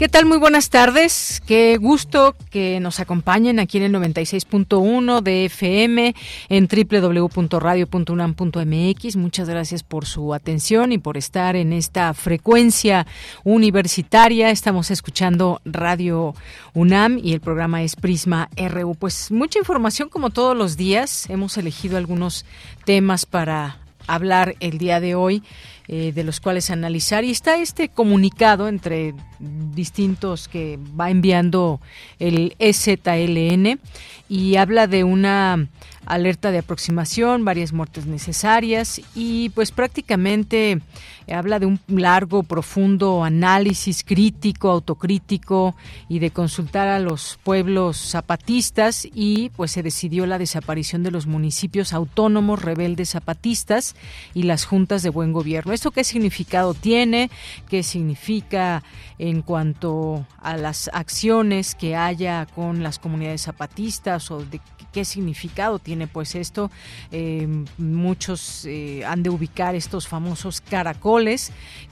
¿Qué tal? Muy buenas tardes. Qué gusto que nos acompañen aquí en el 96.1 de FM en www.radio.unam.mx. Muchas gracias por su atención y por estar en esta frecuencia universitaria. Estamos escuchando Radio UNAM y el programa es Prisma RU. Pues mucha información como todos los días. Hemos elegido algunos temas para hablar el día de hoy. Eh, de los cuales analizar. Y está este comunicado entre distintos que va enviando el EZLN y habla de una alerta de aproximación, varias muertes necesarias y pues prácticamente habla de un largo, profundo análisis crítico, autocrítico y de consultar a los pueblos zapatistas y pues se decidió la desaparición de los municipios autónomos rebeldes zapatistas y las juntas de buen gobierno. ¿Esto qué significado tiene? ¿Qué significa en cuanto a las acciones que haya con las comunidades zapatistas o de qué significado tiene pues esto. Eh, muchos eh, han de ubicar estos famosos caracoles,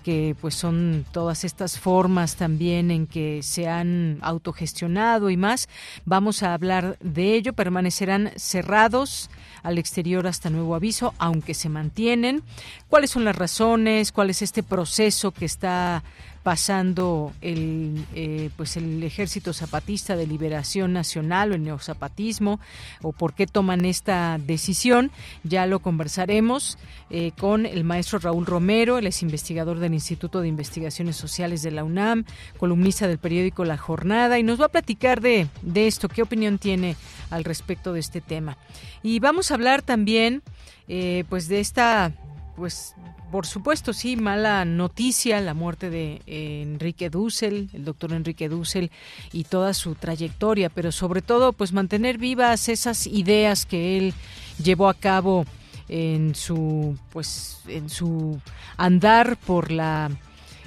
que pues son todas estas formas también en que se han autogestionado y más. Vamos a hablar de ello, permanecerán cerrados al exterior hasta nuevo aviso, aunque se mantienen. ¿Cuáles son las razones? ¿Cuál es este proceso que está pasando el, eh, pues el Ejército Zapatista de Liberación Nacional o el neozapatismo o por qué toman esta decisión. Ya lo conversaremos eh, con el maestro Raúl Romero, él es investigador del Instituto de Investigaciones Sociales de la UNAM, columnista del periódico La Jornada y nos va a platicar de, de esto, qué opinión tiene al respecto de este tema. Y vamos a hablar también eh, pues de esta pues por supuesto, sí, mala noticia la muerte de eh, Enrique Dussel, el doctor Enrique Dussel y toda su trayectoria, pero sobre todo, pues mantener vivas esas ideas que él llevó a cabo en su, pues, en su andar por la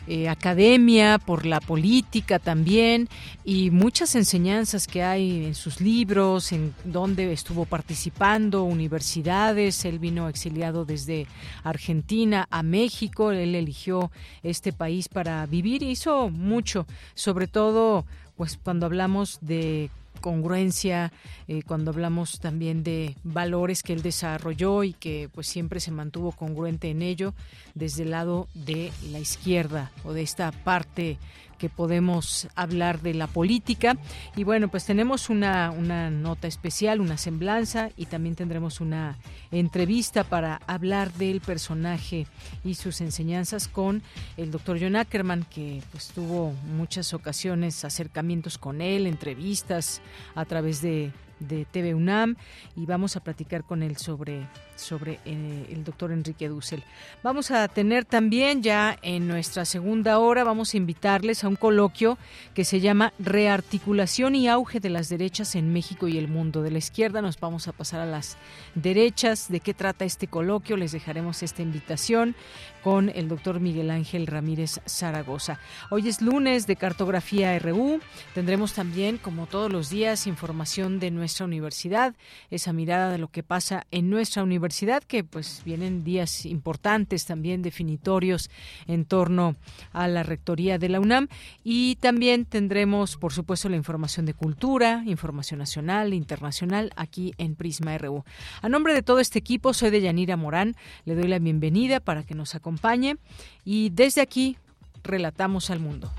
eh, academia, por la política también y muchas enseñanzas que hay en sus libros, en donde estuvo participando, universidades, él vino exiliado desde Argentina a México, él eligió este país para vivir, hizo mucho, sobre todo pues cuando hablamos de congruencia, eh, cuando hablamos también de valores que él desarrolló y que pues siempre se mantuvo congruente en ello desde el lado de la izquierda o de esta parte que podemos hablar de la política. Y bueno, pues tenemos una, una nota especial, una semblanza y también tendremos una entrevista para hablar del personaje y sus enseñanzas con el doctor John Ackerman, que pues tuvo muchas ocasiones acercamientos con él, entrevistas a través de de TV UNAM y vamos a platicar con él sobre, sobre eh, el doctor Enrique Dussel. Vamos a tener también ya en nuestra segunda hora, vamos a invitarles a un coloquio que se llama Rearticulación y auge de las derechas en México y el mundo. De la izquierda nos vamos a pasar a las derechas. ¿De qué trata este coloquio? Les dejaremos esta invitación con el doctor Miguel Ángel Ramírez Zaragoza. Hoy es lunes de Cartografía RU. Tendremos también, como todos los días, información de nuestra universidad, esa mirada de lo que pasa en nuestra universidad, que pues vienen días importantes también definitorios en torno a la rectoría de la UNAM. Y también tendremos, por supuesto, la información de cultura, información nacional, internacional, aquí en Prisma RU. A nombre de todo este equipo, soy de Yanira Morán. Le doy la bienvenida para que nos acompañe acompañe y desde aquí relatamos al mundo.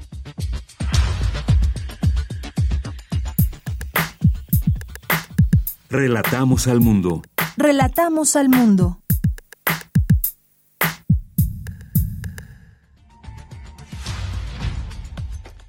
Relatamos al mundo. Relatamos al mundo.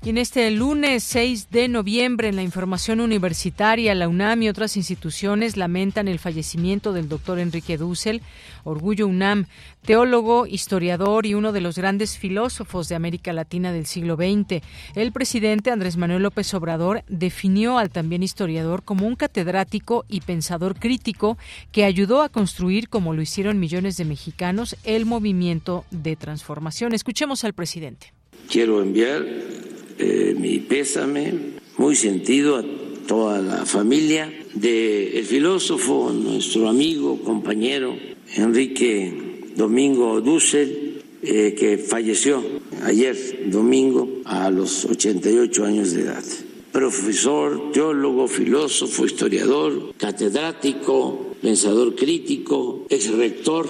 Y en este lunes 6 de noviembre, en la información universitaria, la UNAM y otras instituciones lamentan el fallecimiento del doctor Enrique Dussel, Orgullo UNAM, teólogo, historiador y uno de los grandes filósofos de América Latina del siglo XX. El presidente Andrés Manuel López Obrador definió al también historiador como un catedrático y pensador crítico que ayudó a construir, como lo hicieron millones de mexicanos, el movimiento de transformación. Escuchemos al presidente. Quiero enviar eh, mi pésame muy sentido a toda la familia del el filósofo, nuestro amigo, compañero Enrique Domingo Dussel, eh, que falleció ayer domingo a los 88 años de edad. Profesor, teólogo, filósofo, historiador, catedrático, pensador crítico, ex rector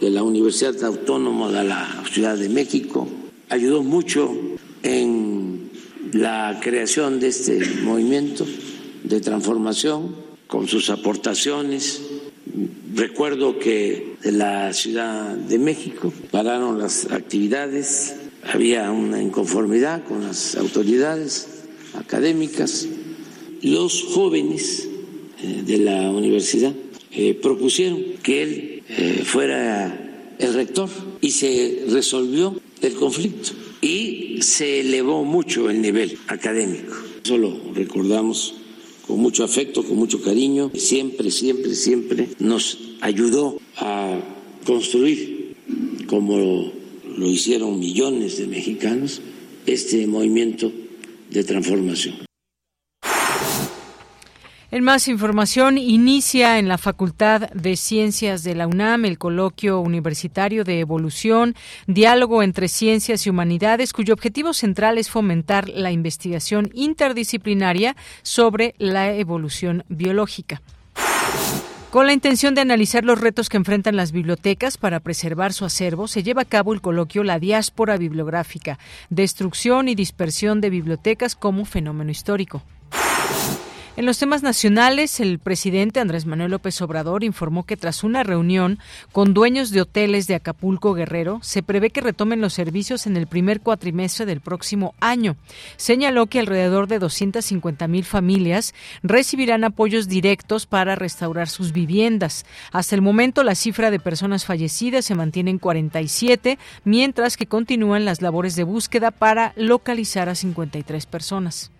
de la Universidad Autónoma de la Ciudad de México, ayudó mucho en la creación de este movimiento de transformación con sus aportaciones. Recuerdo que de la Ciudad de México pararon las actividades, había una inconformidad con las autoridades académicas. Los jóvenes eh, de la universidad eh, propusieron que él eh, fuera el rector y se resolvió el conflicto y se elevó mucho el nivel académico. Eso lo recordamos con mucho afecto, con mucho cariño. Siempre, siempre, siempre nos ayudó a construir, como lo hicieron millones de mexicanos, este movimiento de transformación. En más información, inicia en la Facultad de Ciencias de la UNAM el coloquio universitario de evolución, diálogo entre ciencias y humanidades, cuyo objetivo central es fomentar la investigación interdisciplinaria sobre la evolución biológica. Con la intención de analizar los retos que enfrentan las bibliotecas para preservar su acervo, se lleva a cabo el coloquio La diáspora bibliográfica, destrucción y dispersión de bibliotecas como fenómeno histórico. En los temas nacionales, el presidente Andrés Manuel López Obrador informó que tras una reunión con dueños de hoteles de Acapulco Guerrero, se prevé que retomen los servicios en el primer cuatrimestre del próximo año. Señaló que alrededor de 250 mil familias recibirán apoyos directos para restaurar sus viviendas. Hasta el momento, la cifra de personas fallecidas se mantiene en 47, mientras que continúan las labores de búsqueda para localizar a 53 personas.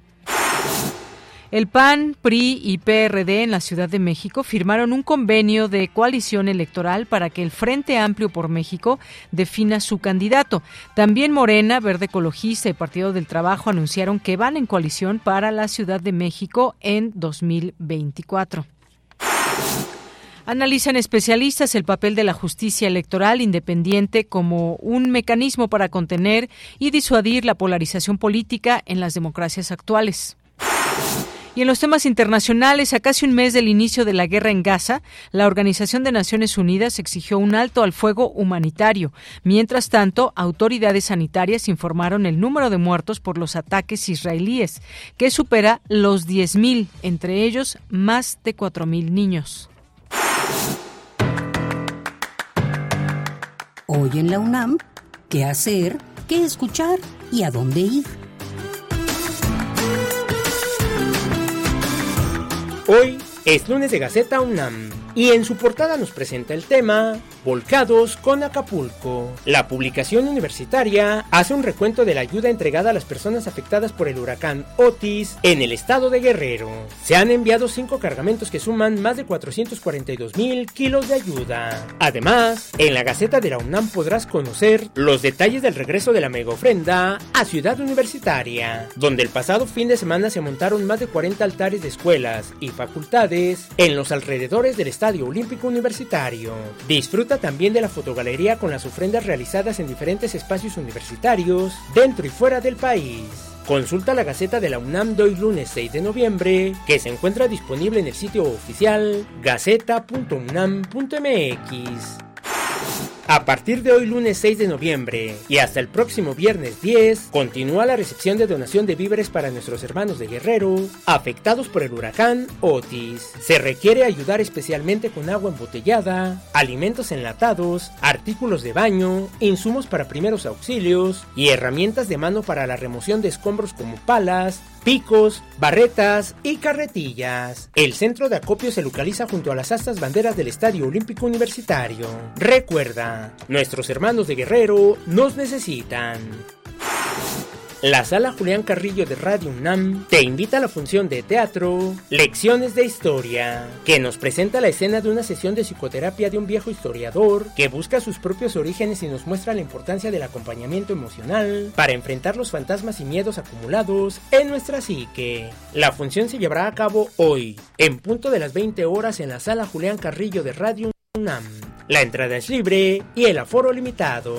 El PAN, PRI y PRD en la Ciudad de México firmaron un convenio de coalición electoral para que el Frente Amplio por México defina su candidato. También Morena, Verde Ecologista y Partido del Trabajo anunciaron que van en coalición para la Ciudad de México en 2024. Analizan especialistas el papel de la justicia electoral independiente como un mecanismo para contener y disuadir la polarización política en las democracias actuales. Y en los temas internacionales, a casi un mes del inicio de la guerra en Gaza, la Organización de Naciones Unidas exigió un alto al fuego humanitario. Mientras tanto, autoridades sanitarias informaron el número de muertos por los ataques israelíes, que supera los 10.000, entre ellos más de 4.000 niños. Hoy en la UNAM, ¿qué hacer? ¿Qué escuchar? ¿Y a dónde ir? Hoy es lunes de Gaceta UNAM y en su portada nos presenta el tema Volcados con Acapulco. La publicación universitaria hace un recuento de la ayuda entregada a las personas afectadas por el huracán Otis en el estado de Guerrero. Se han enviado cinco cargamentos que suman más de 442 mil kilos de ayuda. Además, en la Gaceta de la UNAM podrás conocer los detalles del regreso de la mega ofrenda a Ciudad Universitaria, donde el pasado fin de semana se montaron más de 40 altares de escuelas y facultades en los alrededores del Estadio Olímpico Universitario. Disfruta también de la fotogalería con las ofrendas realizadas en diferentes espacios universitarios dentro y fuera del país. Consulta la Gaceta de la UNAM de hoy lunes 6 de noviembre, que se encuentra disponible en el sitio oficial gaceta.unam.mx. A partir de hoy lunes 6 de noviembre y hasta el próximo viernes 10, continúa la recepción de donación de víveres para nuestros hermanos de Guerrero afectados por el huracán Otis. Se requiere ayudar especialmente con agua embotellada, alimentos enlatados, artículos de baño, insumos para primeros auxilios y herramientas de mano para la remoción de escombros como palas, picos, barretas y carretillas. El centro de acopio se localiza junto a las astas banderas del Estadio Olímpico Universitario. Recuerda, nuestros hermanos de Guerrero nos necesitan. La sala Julián Carrillo de Radio UNAM te invita a la función de teatro Lecciones de Historia, que nos presenta la escena de una sesión de psicoterapia de un viejo historiador que busca sus propios orígenes y nos muestra la importancia del acompañamiento emocional para enfrentar los fantasmas y miedos acumulados en nuestra psique. La función se llevará a cabo hoy, en punto de las 20 horas en la sala Julián Carrillo de Radio UNAM. La entrada es libre y el aforo limitado.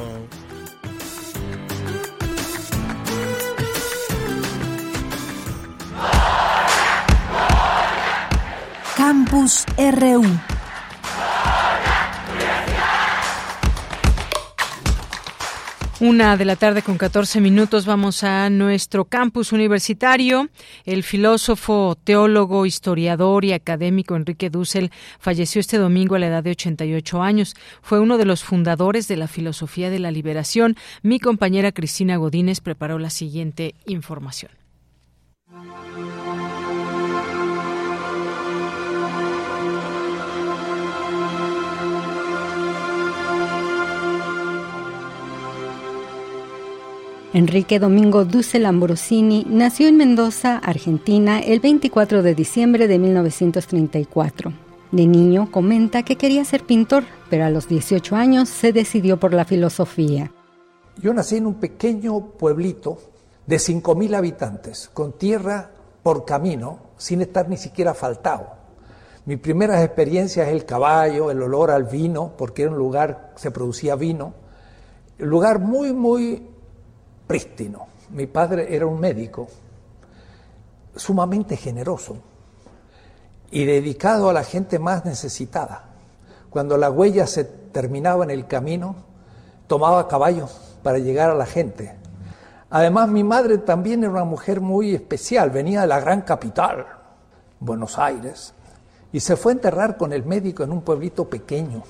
Campus RU. Una de la tarde con 14 minutos vamos a nuestro campus universitario. El filósofo, teólogo, historiador y académico Enrique Dussel falleció este domingo a la edad de 88 años. Fue uno de los fundadores de la filosofía de la liberación. Mi compañera Cristina Godínez preparó la siguiente información. Enrique Domingo Dussel Ambrosini nació en Mendoza, Argentina, el 24 de diciembre de 1934. De niño comenta que quería ser pintor, pero a los 18 años se decidió por la filosofía. Yo nací en un pequeño pueblito de 5.000 habitantes, con tierra por camino, sin estar ni siquiera faltado. Mi primera experiencia es el caballo, el olor al vino, porque era un lugar, se producía vino. Un lugar muy, muy prístino. Mi padre era un médico sumamente generoso y dedicado a la gente más necesitada. Cuando la huella se terminaba en el camino, tomaba caballo para llegar a la gente. Además, mi madre también era una mujer muy especial, venía de la gran capital, Buenos Aires, y se fue a enterrar con el médico en un pueblito pequeño.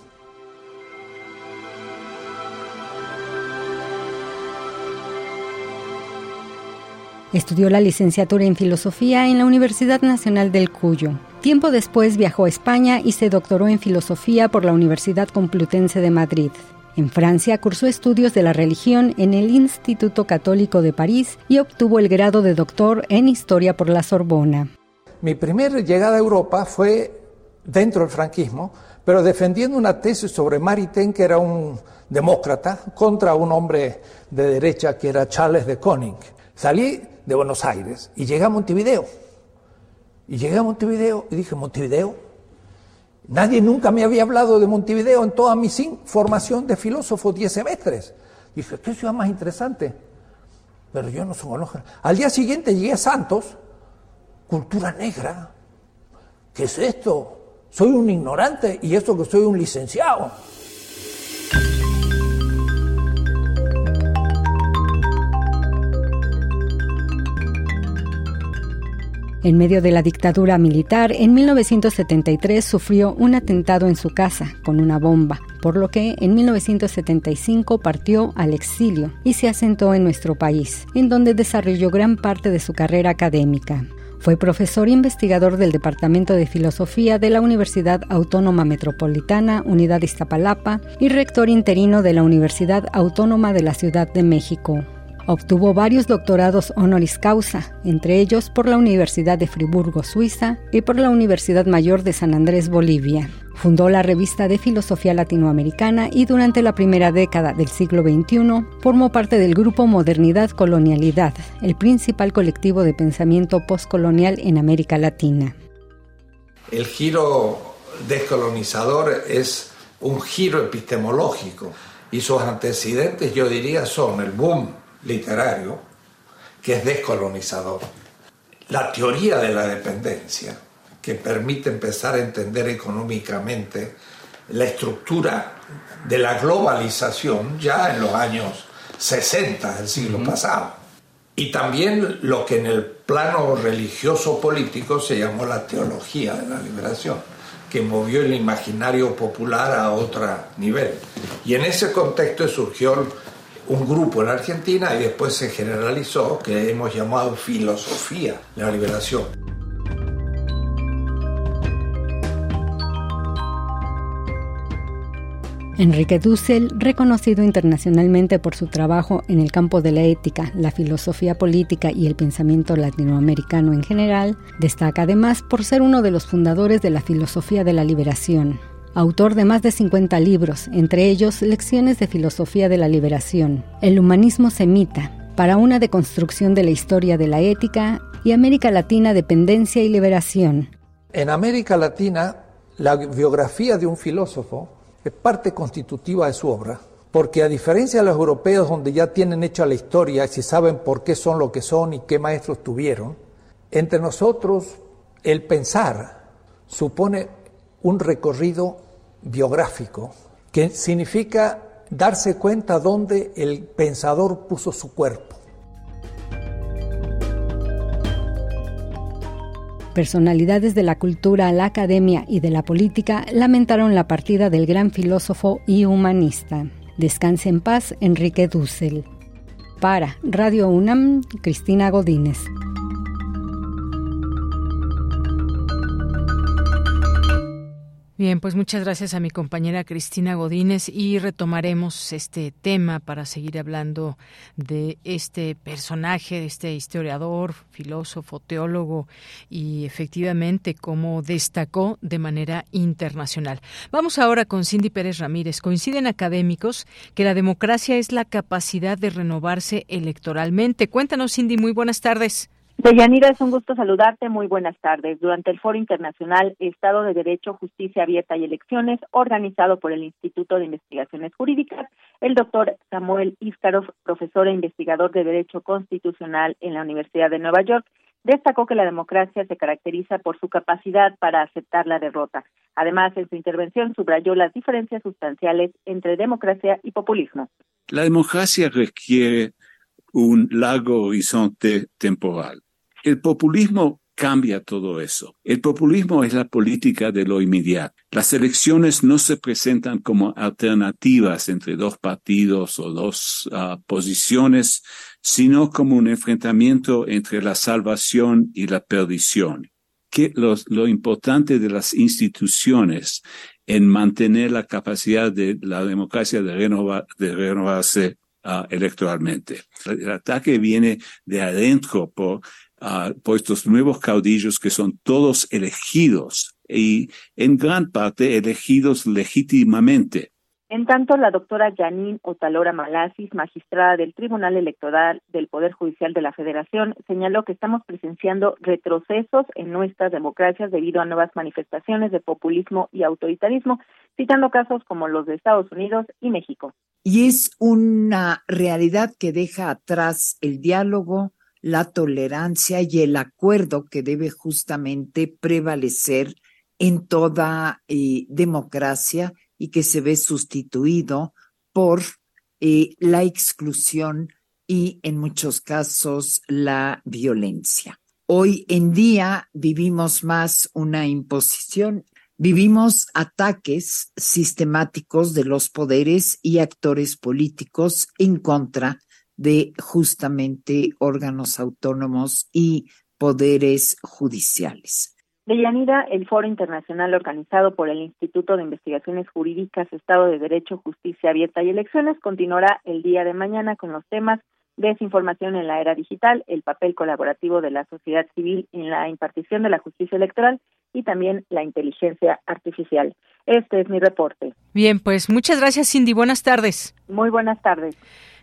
Estudió la licenciatura en filosofía en la Universidad Nacional del Cuyo. Tiempo después viajó a España y se doctoró en filosofía por la Universidad Complutense de Madrid. En Francia cursó estudios de la religión en el Instituto Católico de París y obtuvo el grado de doctor en historia por la Sorbona. Mi primera llegada a Europa fue dentro del franquismo, pero defendiendo una tesis sobre Maritain, que era un demócrata, contra un hombre de derecha que era Charles de Koning. Salí de Buenos Aires y llegué a Montevideo. Y llegué a Montevideo y dije, Montevideo, nadie nunca me había hablado de Montevideo en toda mi formación de filósofo, 10 semestres. Dije, qué ciudad más interesante. Pero yo no soy. Al día siguiente llegué a Santos, cultura negra. ¿Qué es esto? Soy un ignorante y esto que soy un licenciado. En medio de la dictadura militar, en 1973 sufrió un atentado en su casa con una bomba, por lo que en 1975 partió al exilio y se asentó en nuestro país, en donde desarrolló gran parte de su carrera académica. Fue profesor e investigador del Departamento de Filosofía de la Universidad Autónoma Metropolitana, Unidad Iztapalapa, y rector interino de la Universidad Autónoma de la Ciudad de México. Obtuvo varios doctorados honoris causa, entre ellos por la Universidad de Friburgo, Suiza, y por la Universidad Mayor de San Andrés, Bolivia. Fundó la revista de Filosofía Latinoamericana y durante la primera década del siglo XXI formó parte del grupo Modernidad Colonialidad, el principal colectivo de pensamiento postcolonial en América Latina. El giro descolonizador es un giro epistemológico y sus antecedentes yo diría son el boom literario que es descolonizador. La teoría de la dependencia, que permite empezar a entender económicamente la estructura de la globalización ya en los años 60 del siglo pasado. Y también lo que en el plano religioso político se llamó la teología de la liberación, que movió el imaginario popular a otro nivel. Y en ese contexto surgió un grupo en Argentina y después se generalizó que hemos llamado filosofía de la liberación. Enrique Dussel, reconocido internacionalmente por su trabajo en el campo de la ética, la filosofía política y el pensamiento latinoamericano en general, destaca además por ser uno de los fundadores de la filosofía de la liberación. Autor de más de 50 libros, entre ellos Lecciones de Filosofía de la Liberación, El humanismo semita, para una deconstrucción de la historia de la ética y América Latina, Dependencia y Liberación. En América Latina, la biografía de un filósofo es parte constitutiva de su obra, porque a diferencia de los europeos donde ya tienen hecha la historia y si saben por qué son lo que son y qué maestros tuvieron, entre nosotros el pensar supone un recorrido biográfico que significa darse cuenta dónde el pensador puso su cuerpo. Personalidades de la cultura, la academia y de la política lamentaron la partida del gran filósofo y humanista. Descanse en paz, Enrique Dussel. Para Radio UNAM, Cristina Godínez. Bien, pues muchas gracias a mi compañera Cristina Godínez y retomaremos este tema para seguir hablando de este personaje, de este historiador, filósofo, teólogo y efectivamente cómo destacó de manera internacional. Vamos ahora con Cindy Pérez Ramírez. Coinciden académicos que la democracia es la capacidad de renovarse electoralmente. Cuéntanos, Cindy, muy buenas tardes. Deyanira, es un gusto saludarte. Muy buenas tardes. Durante el Foro Internacional Estado de Derecho, Justicia Abierta y Elecciones, organizado por el Instituto de Investigaciones Jurídicas, el doctor Samuel Iskarov, profesor e investigador de Derecho Constitucional en la Universidad de Nueva York, destacó que la democracia se caracteriza por su capacidad para aceptar la derrota. Además, en su intervención subrayó las diferencias sustanciales entre democracia y populismo. La democracia requiere un largo horizonte temporal el populismo cambia todo eso. El populismo es la política de lo inmediato. Las elecciones no se presentan como alternativas entre dos partidos o dos ah, posiciones, sino como un enfrentamiento entre la salvación y la perdición. Que lo importante de las instituciones en mantener la capacidad de la democracia de, de renovarse ah, electoralmente. El ataque viene de adentro por por estos nuevos caudillos que son todos elegidos y en gran parte elegidos legítimamente. En tanto, la doctora Janine Otalora Malasis, magistrada del Tribunal Electoral del Poder Judicial de la Federación, señaló que estamos presenciando retrocesos en nuestras democracias debido a nuevas manifestaciones de populismo y autoritarismo, citando casos como los de Estados Unidos y México. Y es una realidad que deja atrás el diálogo, la tolerancia y el acuerdo que debe justamente prevalecer en toda eh, democracia y que se ve sustituido por eh, la exclusión y en muchos casos la violencia. Hoy en día vivimos más una imposición, vivimos ataques sistemáticos de los poderes y actores políticos en contra de justamente órganos autónomos y poderes judiciales. Deyanira, el foro internacional organizado por el Instituto de Investigaciones Jurídicas, Estado de Derecho, Justicia Abierta y Elecciones continuará el día de mañana con los temas desinformación en la era digital, el papel colaborativo de la sociedad civil en la impartición de la justicia electoral y también la inteligencia artificial. Este es mi reporte. Bien, pues muchas gracias Cindy, buenas tardes. Muy buenas tardes.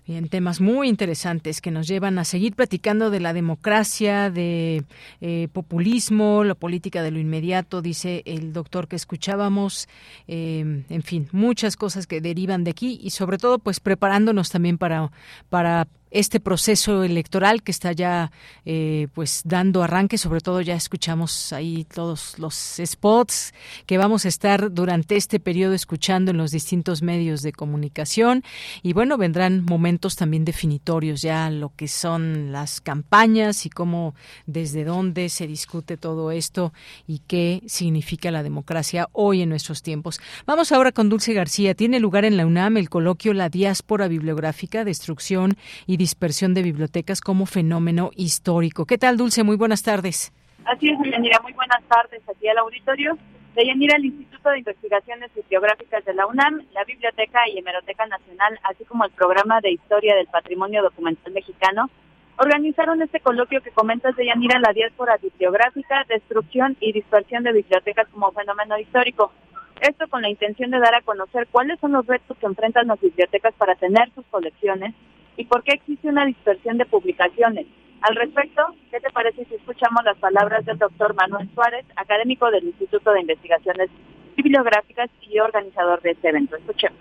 Bien, temas muy interesantes que nos llevan a seguir platicando de la democracia, de eh, populismo, la política de lo inmediato, dice el doctor que escuchábamos, em, en fin, muchas cosas que derivan de aquí y sobre todo pues preparándonos también para, para este proceso electoral que está ya eh, pues dando arranque. Sobre todo ya escuchamos ahí todos los spots que vamos a estar durante este periodo escuchando en los distintos medios de comunicación. Y bueno vendrán momentos también definitorios ya lo que son las campañas y cómo desde dónde se discute todo esto y qué significa la democracia hoy en nuestros tiempos. Vamos ahora con Dulce García. Tiene lugar en la UNAM el coloquio la diáspora bibliográfica destrucción y dispersión de bibliotecas como fenómeno histórico. ¿Qué tal, Dulce? Muy buenas tardes. Así es, Yanira. Muy buenas tardes aquí al auditorio. De Yanira, el Instituto de Investigaciones Bibliográficas de la UNAM, la Biblioteca y Hemeroteca Nacional, así como el Programa de Historia del Patrimonio Documental Mexicano, organizaron este coloquio que comentas de Yanira, la diáspora bibliográfica, destrucción y dispersión de bibliotecas como fenómeno histórico. Esto con la intención de dar a conocer cuáles son los retos que enfrentan las bibliotecas para tener sus colecciones y por qué existe una dispersión de publicaciones. Al respecto, ¿qué te parece si escuchamos las palabras del doctor Manuel Suárez, académico del Instituto de Investigaciones Bibliográficas y organizador de este evento? Escuchemos.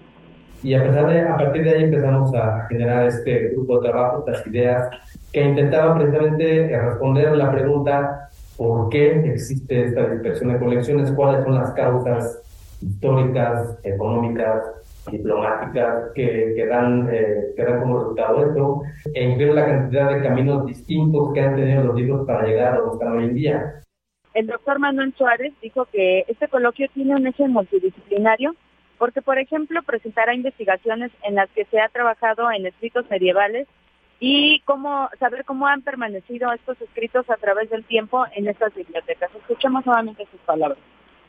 Y a, pesar de, a partir de ahí empezamos a generar este grupo de trabajo, estas ideas, que intentaban precisamente responder a la pregunta por qué existe esta dispersión de colecciones, cuáles son las causas históricas, económicas, diplomáticas que, que, dan, eh, que dan como resultado esto, e incluir la cantidad de caminos distintos que han tenido los libros para llegar a donde están hoy en día. El doctor Manuel Suárez dijo que este coloquio tiene un eje multidisciplinario porque, por ejemplo, presentará investigaciones en las que se ha trabajado en escritos medievales y cómo saber cómo han permanecido estos escritos a través del tiempo en estas bibliotecas. Escuchemos nuevamente sus palabras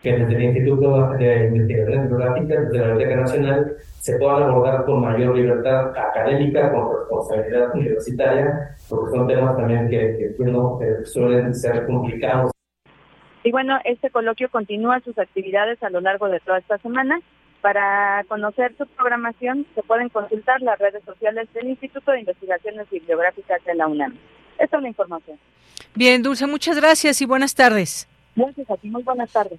que desde el Instituto de Investigaciones Bibliográficas, desde la Biblioteca Nacional, se puedan abordar con mayor libertad académica, con responsabilidad universitaria, porque son temas también que, que suelen ser complicados. Y bueno, este coloquio continúa sus actividades a lo largo de toda esta semana. Para conocer su programación se pueden consultar las redes sociales del Instituto de Investigaciones Bibliográficas de la UNAM. Esta es la información. Bien, Dulce, muchas gracias y buenas tardes. Gracias a ti, muy buenas tardes.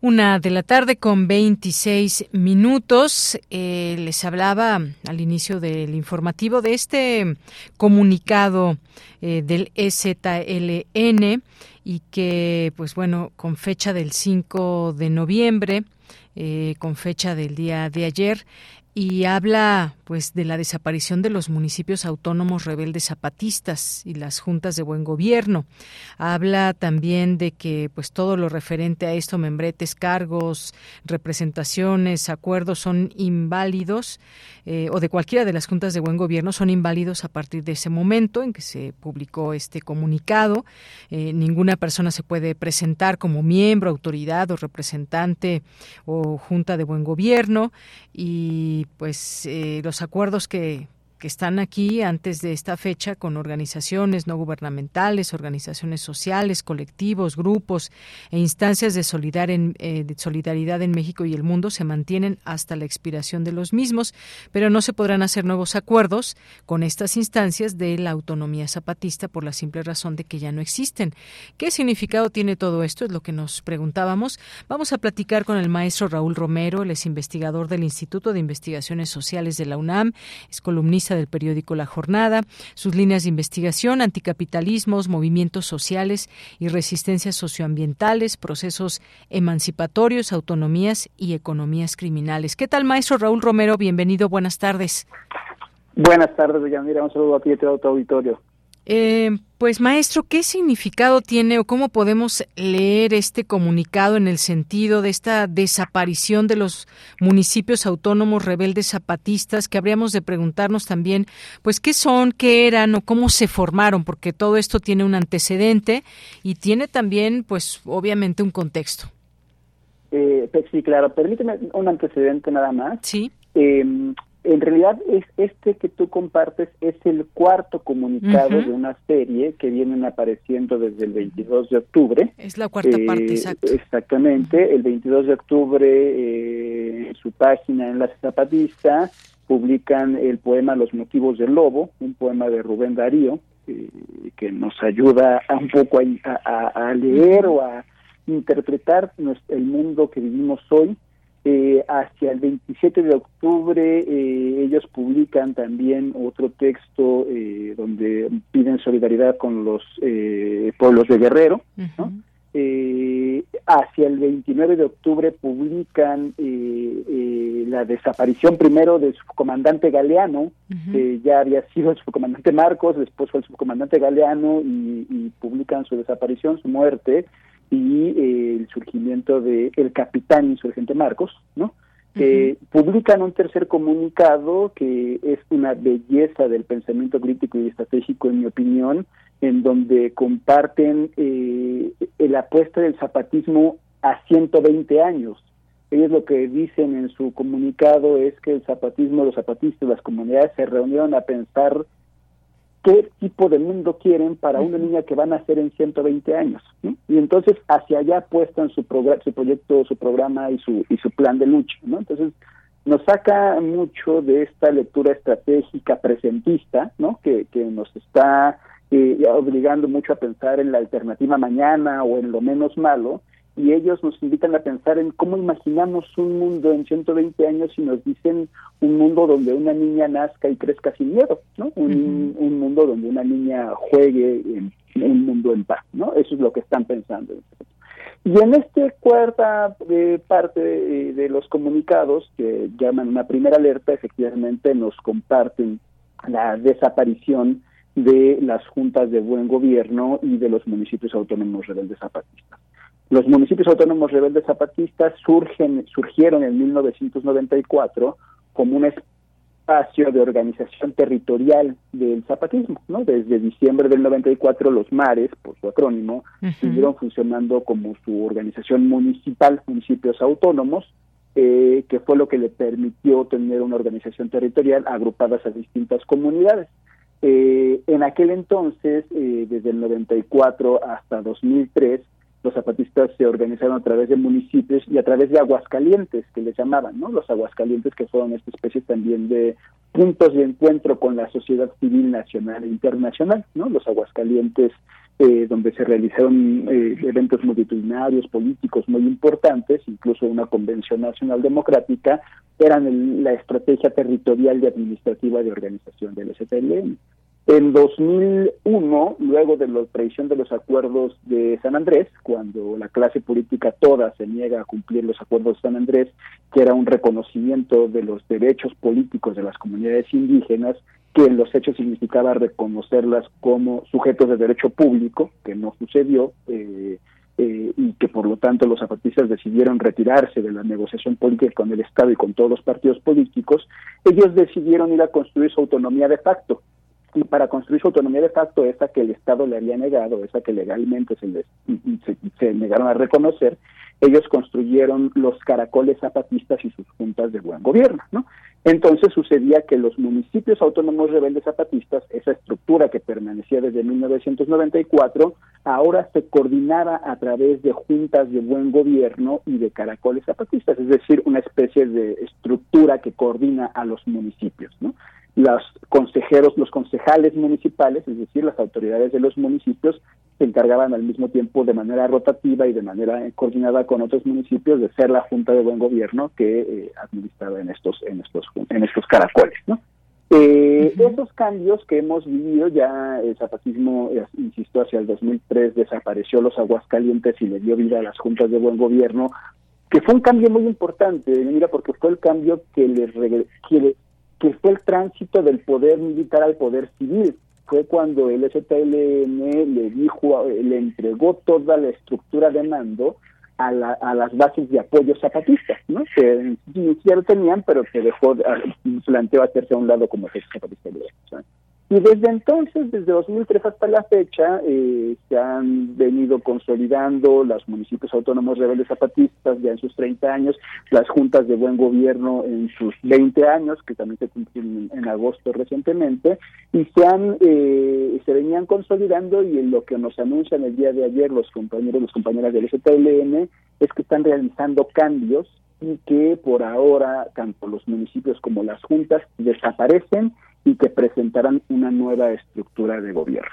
Una de la tarde con 26 minutos. Eh, les hablaba al inicio del informativo de este comunicado eh, del EZLN y que, pues bueno, con fecha del 5 de noviembre, eh, con fecha del día de ayer, y habla pues de la desaparición de los municipios autónomos rebeldes zapatistas y las juntas de buen gobierno. Habla también de que pues todo lo referente a esto, membretes, cargos, representaciones, acuerdos son inválidos eh, o de cualquiera de las juntas de buen gobierno son inválidos a partir de ese momento en que se publicó este comunicado. Eh, ninguna persona se puede presentar como miembro, autoridad o representante o junta de buen gobierno y pues eh, los acuerdos que que están aquí antes de esta fecha con organizaciones no gubernamentales, organizaciones sociales, colectivos, grupos e instancias de, eh, de, solidaridad en México y el mundo se mantienen hasta la expiración de los mismos, pero no se podrán hacer nuevos acuerdos con estas instancias de la autonomía zapatista por la simple razón de que ya no existen. ¿Qué significado tiene todo esto? Es lo que nos preguntábamos. Vamos a platicar con el maestro Raúl Romero, él es investigador del Instituto de Investigaciones Sociales de la UNAM, es columnista del periódico La Jornada, sus líneas de investigación, anticapitalismos, movimientos sociales y resistencias socioambientales, procesos emancipatorios, autonomías y economías criminales. ¿Qué tal, maestro Raúl Romero? Bienvenido, buenas tardes. Buenas tardes, Mira, Un saludo a ti y a auditorio. Eh, pues maestro, ¿qué significado tiene o cómo podemos leer este comunicado en el sentido de esta desaparición de los municipios autónomos rebeldes zapatistas? Que habríamos de preguntarnos también, pues, ¿qué son, qué eran o cómo se formaron? Porque todo esto tiene un antecedente y tiene también, pues, obviamente un contexto. Eh, pues sí, claro. Permíteme un antecedente nada más. Sí. Em, en realidad es este que tú compartes es el cuarto comunicado de una serie que vienen apareciendo desde el 22 de octubre. Es la cuarta parte, eh, exacto. Exactamente, el 22 de octubre eh, en su página Enlace Zapatista publican el poema Los motivos del lobo, un poema de Rubén Darío, eh, que nos ayuda un poco a, leer o a interpretar el mundo que vivimos hoy eh, hacia el 27 de octubre eh, ellos publican también otro texto eh, donde piden solidaridad con los pueblos de Guerrero. hacia el 29 de octubre publican la desaparición primero del subcomandante Galeano, que ya había sido el subcomandante Marcos, después fue el subcomandante Galeano y, y publican su desaparición, su muerte y eh, el surgimiento de el capitán insurgente Marcos, ¿no? que publican un tercer comunicado que es una belleza del pensamiento crítico y estratégico, en mi opinión, en donde comparten eh, la apuesta del zapatismo a 120 años. Ellos lo que dicen en su comunicado es que el zapatismo, los zapatistas, las comunidades se reunieron a pensar qué tipo de mundo quieren para una niña que van a nacer en 120 años. Y entonces hacia allá apuestan su, su proyecto, su programa y su, y su plan de lucha. ¿no? Entonces nos saca mucho de esta lectura estratégica presentista, ¿no? que, que nos está eh, obligando mucho a pensar en la alternativa mañana o en lo menos malo, y ellos nos invitan a pensar en cómo imaginamos un mundo en 120 años y nos dicen un mundo donde una niña nazca y crezca sin miedo, ¿no? Un, mundo donde una niña juegue en, un mundo en paz, ¿no? Eso es lo que están pensando. Y en esta cuarta eh, parte de, de, los comunicados que llaman una primera alerta, efectivamente nos comparten la desaparición de las juntas de buen gobierno y de los municipios autónomos rebeldes zapatistas. Los municipios autónomos rebeldes zapatistas surgen, surgieron en 1994 como un espacio de organización territorial del zapatismo, ¿no? Desde diciembre del 94 los mares, por su acrónimo, siguieron funcionando como su organización municipal, municipios autónomos, eh, que fue lo que le permitió tener una organización territorial agrupadas a distintas comunidades. Eh, en aquel entonces, eh, desde el 94 hasta 2003, los zapatistas se organizaron a través de municipios y a través de aguascalientes, que les llamaban, ¿no? Los aguascalientes que fueron esta especie también de puntos de encuentro con la sociedad civil nacional e internacional, ¿no? Los aguascalientes eh, donde se realizaron eh, eventos multitudinarios, políticos muy importantes, incluso una convención nacional democrática, eran la estrategia territorial y administrativa de organización del STLN. En 2001, luego de la traición de los acuerdos de San Andrés, cuando la clase política toda se niega a cumplir los acuerdos de San Andrés, que era un reconocimiento de los derechos políticos de las comunidades indígenas, que en los hechos significaba reconocerlas como sujetos de derecho público, que no sucedió, eh, eh, y que por lo tanto los zapatistas decidieron retirarse de la negociación política con el Estado y con todos los partidos políticos, ellos decidieron ir a construir su autonomía de facto y para construir su autonomía de facto, esa que el Estado le había negado, esa que legalmente se, les, se, negaron a reconocer, ellos construyeron los caracoles zapatistas y sus juntas de buen gobierno, ¿no? Entonces sucedía que los municipios autónomos rebeldes zapatistas, esa estructura que permanecía desde 1994, ahora se coordinaba a través de juntas de buen gobierno y de caracoles zapatistas, es decir, una especie de estructura que coordina a los municipios, ¿no? Los consejeros, los concejales municipales, es decir, las autoridades de los municipios, se encargaban al mismo tiempo de manera rotativa y de manera coordinada con otros municipios de ser la junta de buen gobierno que eh, administraba en estos en estos en estos caracoles, ¿no? Eh, Esos cambios que hemos vivido, ya el zapatismo, eh, insisto, hacia el 2003 desapareció los aguascalientes y le dio vida a las juntas de buen gobierno, que fue un cambio muy importante, mira, porque fue el cambio que le, que le que fue el tránsito del poder militar al poder civil. Fue cuando el STLN le dijo, le entregó toda la estructura de mando a, a las bases de apoyo zapatistas, ¿no? Que ya lo tenían, pero que dejó, planteó hacerse a un lado como ejército zapatista. Y desde entonces, desde 2003 hasta la fecha, eh, se han venido consolidando los municipios autónomos rebeldes zapatistas ya en sus 30 años, las juntas de buen gobierno en sus 20 años, que también se cumplen en, agosto recientemente, y se han eh, se venían consolidando y en lo que nos anuncian el día de ayer los compañeros, las compañeras del STLN, es que están realizando cambios y que por ahora tanto los municipios como las juntas desaparecen y que presentarán una nueva estructura de gobierno.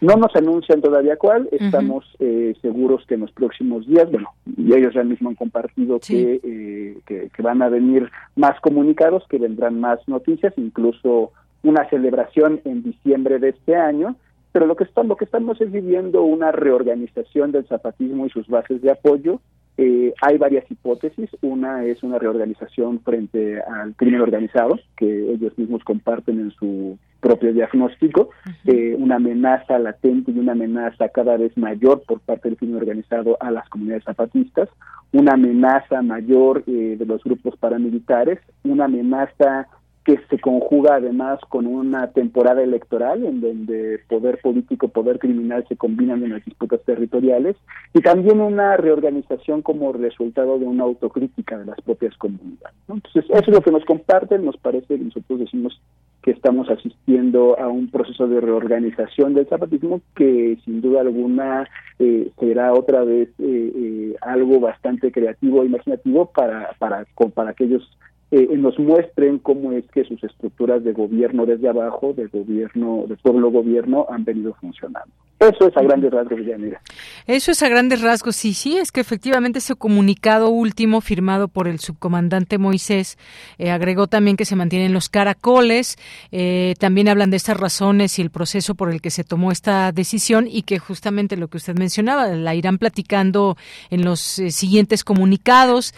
No nos anuncian todavía cuál, estamos eh, seguros que en los próximos días, bueno, y ellos ya mismo han compartido eh, que, que, van a venir más comunicados, que vendrán más noticias, incluso una celebración en diciembre de este año, pero lo que, estamos, lo que estamos es viviendo una reorganización del zapatismo y sus bases de apoyo, eh, hay varias hipótesis. Una es una reorganización frente al crimen organizado, que ellos mismos comparten en su propio diagnóstico, eh, una amenaza latente y una amenaza cada vez mayor por parte del crimen organizado a las comunidades zapatistas, una amenaza mayor eh, de los grupos paramilitares, una amenaza que se conjuga además con una temporada electoral en donde poder político, poder criminal se combinan en las disputas territoriales y también una reorganización como resultado de una autocrítica de las propias comunidades. Entonces, eso es lo que nos comparten, nos parece nosotros decimos que estamos asistiendo a un proceso de reorganización del zapatismo que sin duda alguna eh, será otra vez eh, eh, algo bastante creativo e imaginativo para, para, para aquellos eh, nos muestren cómo es que sus estructuras de gobierno desde abajo, de gobierno, de pueblo gobierno, han venido funcionando. Eso es a grandes rasgos, Yanira. Eso es a grandes rasgos, sí, sí, es que efectivamente ese comunicado último firmado por el subcomandante Moisés eh, agregó también que se mantienen los caracoles, eh, también hablan de estas razones y el proceso por el que se tomó esta decisión y que justamente lo que usted mencionaba, la irán platicando en los siguientes comunicados,